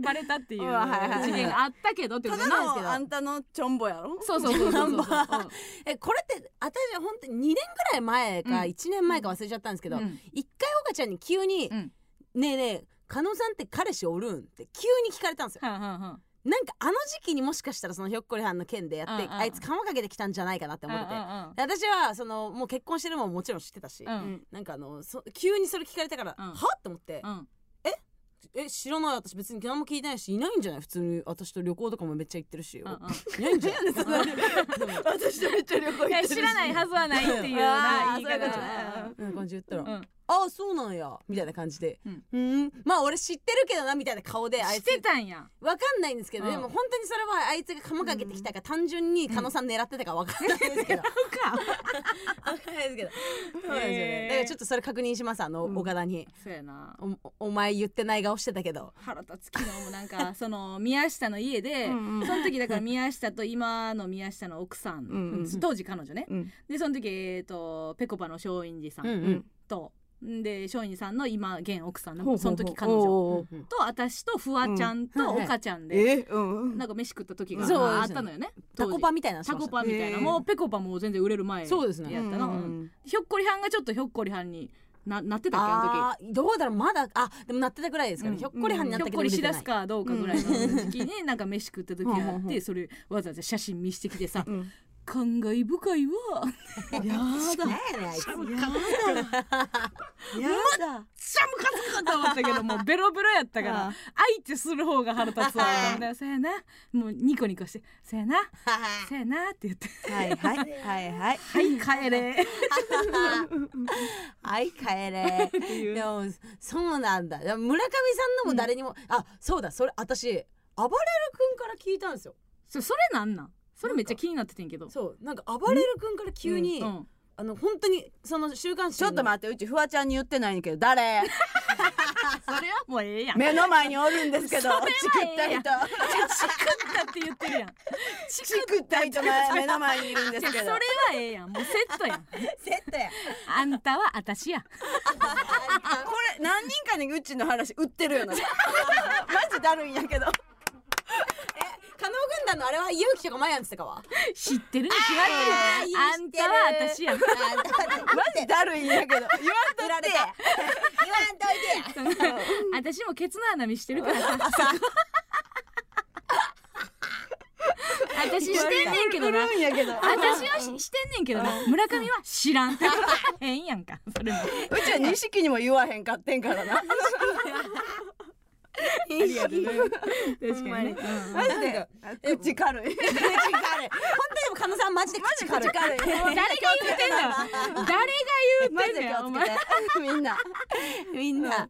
バレたっていう事件があったけどってこたとなんですけど。あんたのちょんぼやろ？そうそうそうそう えこれって私本当に2年ぐらい前かうん。1年前か忘れちゃったんですけど、うん。一回岡ちゃんに急にうん「ねえねえ加納さんって彼氏おるん?」って急に聞かれたんですよ。はんはんはん。なんかあの時期にもしかしたらそのひょっこりはんの件でやって、うんうん。あいつ釜かけてきたんじゃないかなって思ってて、うんうんで私はそのもう結婚してるのももちろん知ってたし、うん。うんなんかあのそ急にそれ聞かれたから、うん。はって思って、うん。え？知らない。私別に何も聞いてないしいないんじゃない？普通に私と旅行とかもめっちゃ行ってるし、うんうん。いないんじゃない？私とめっちゃ旅行いや知らないはずはないっていうな言い方感じで言ったら、うんああそうなんや。みたいな感じで。ううん。んまあ俺知ってるけどなみたいな顔であしいつ。てたんや。わかんないんですけど、うん。でも本当にそれはあいつが釜かけてきたか、単純に加納さん狙ってたかわかんないですけど、わかんないですけど。そうなんですよね。だからちょっとそれ確認しますあの、うん。岡田に。そうやな。おお前言ってない顔してたけど。腹立つ昨日もなんか その宮下の家でうんうん。その時だから宮下と今の宮下の奥さん、うんうん当時彼女ね。うん。でその時えっとぺこぱの松陰寺さうんんうん。と、で松陰寺さんの今現奥さんのその時彼女。と私とフワちゃんうんと岡ちゃんで、なんか飯食った時があったのよね。タコパみたいなタコパみたいな、もうぺこぱも全然売れる前そうですね。やったの、ひょっこりはんがちょっとひょっこりはんにななってたっけあの時どうだろう。まだあでもなってたぐらいですから、うん。ひょっこりはんになったけどひょっこりしだすかどうかぐらいの時期になんか飯食った時があってそれわざわざ写真見してきてさうん感慨深いわ。やだ。何やねんあいつやだ。しゃムカつくと思ったけどもう ベロベロやったからあ相手する方が腹立つわ。みたいなそやな。もうニコニコしてそやな。そやなって言って。はいはい。はいはい。はい帰れ。はい帰れ。でもそうなんだ。村上さんのも誰にも、あそうだ。それ私暴れる君から聞いたんですよ。そそれなんなん？それめっちゃ気になっててんけど。そうなんか暴れる君から急に、うんあの本当にその週刊誌ちょっと待ってうちフワちゃんに言ってないんだけど誰？それはもうええやん。目の前におるんですけどチクった人。チクったって言ってるやん。チクった人が目の前にいるんですそれはけどええやん。もうセットやん。セットや。あんたは私や これ何人かにうちの話売ってるよな。マジだるいんやけど加納軍団のあれは勇気とかマヤンつってかは？知ってるに決まってる。あんたは私やん。マジだるいんやけど。言わんとって。言わんといて。や私もケツの穴見してるからさ。私してんねんけどな。売るんやけど私はししてんねんけどな。村上は知らん。っ て変やんか。それも。うちは錦にも言わへんかってんからなありがとう。ね 確かにね。マジで？口軽い。口軽い。本当にでも加納さんマジで口軽い。誰が言ってんだよ誰が言ってんだよみんな。みんな、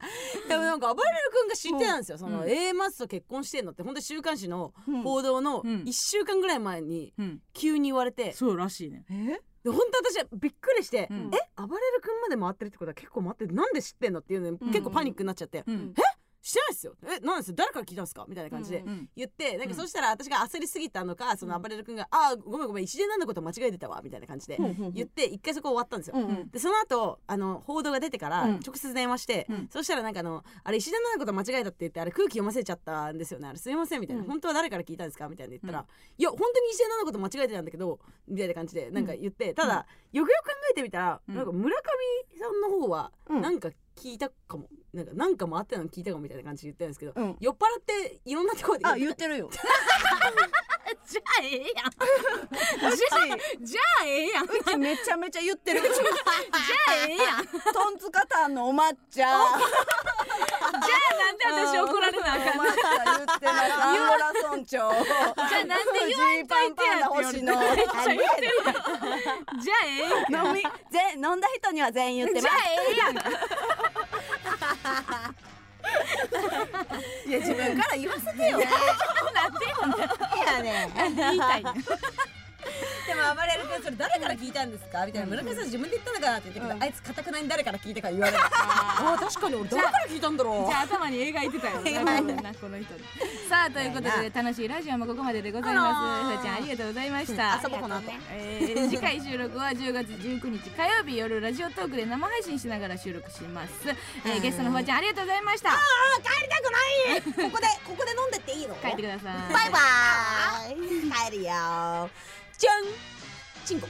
でもなんか暴れる君が知ってたんですよ、そのうん A マスと結婚してんのって。本当に週刊誌のうん。報道のうん。1週間ぐらい前にうん。急に言われて、そうらしいね。え？で本当私はびっくりして、うん。え？暴れる君まで回ってるってことは結構待ってなんで知ってんのっていうの結構パニックになっちゃって、うんしてないですよ。えなんですよ。誰から聞いたんですか？みたいな感じでうんうん言ってなんかうん。そしたら私が焦りすぎたのかその暴れる君が「あーごめんごめん石田奈々子と間違えてたわ」みたいな感じで言って一回そこ終わったんですよ。うんうん。でその後あの報道が出てからうん。直接電話して、うん。そしたらなんかあの「あれ石田奈々子と間違えたって言ってあれ空気読ませちゃったんですよね。あれすいません」みたいな、うん。本当は誰から聞いたんですか?」みたいな言ったら「うん。いや本当に石田奈々子と間違えてたんだけど」みたいな感じでなんか言って、ただ、よくよく考えてみたら、うん。なんか村上さんの方はうん。なんか聞いたかも、なんかなんかもあったの聞いたかもみたいな感じで言ってるんですけど、うん。酔っ払っていろんなところで。あ言ってるよ。じゃあええやん。じゃあじゃあええやんじうちめちゃめちゃ言ってる。ゃあええやん。じ ゃトンツカタンのお抹茶。あなんで私怒られなあかんの？言ってます。アン村長じゃあなんで言わんといてや星のめっちゃ言ってるじゃあええやん。飲み。ぜ飲んだ人には全員言ってじゃあますええやんいや自分から言わせてよ。なんでよ。やね言いたいの でも暴れる君それ誰から聞いたんですか？みたいな。村上さん自分で言ったのかなって言ってくる、あいつかたくなに誰から聞いたか言われる。ああ確かに俺誰から聞いたんだろう。じゃあ頭に描いてたよ。なこの人。さあということで楽しいラジオもここまででございます。ふわちゃんありがとうございました。遊ぼうこの後。えー次回収録は10月19日火曜日夜ラジオトークで生配信しながら収録します、えーゲストのふわちゃんありがとうございました。帰りたくない。ここでここで飲んでっていいの？帰ってください。バイバーイ。帰るよじゃん。チンコ。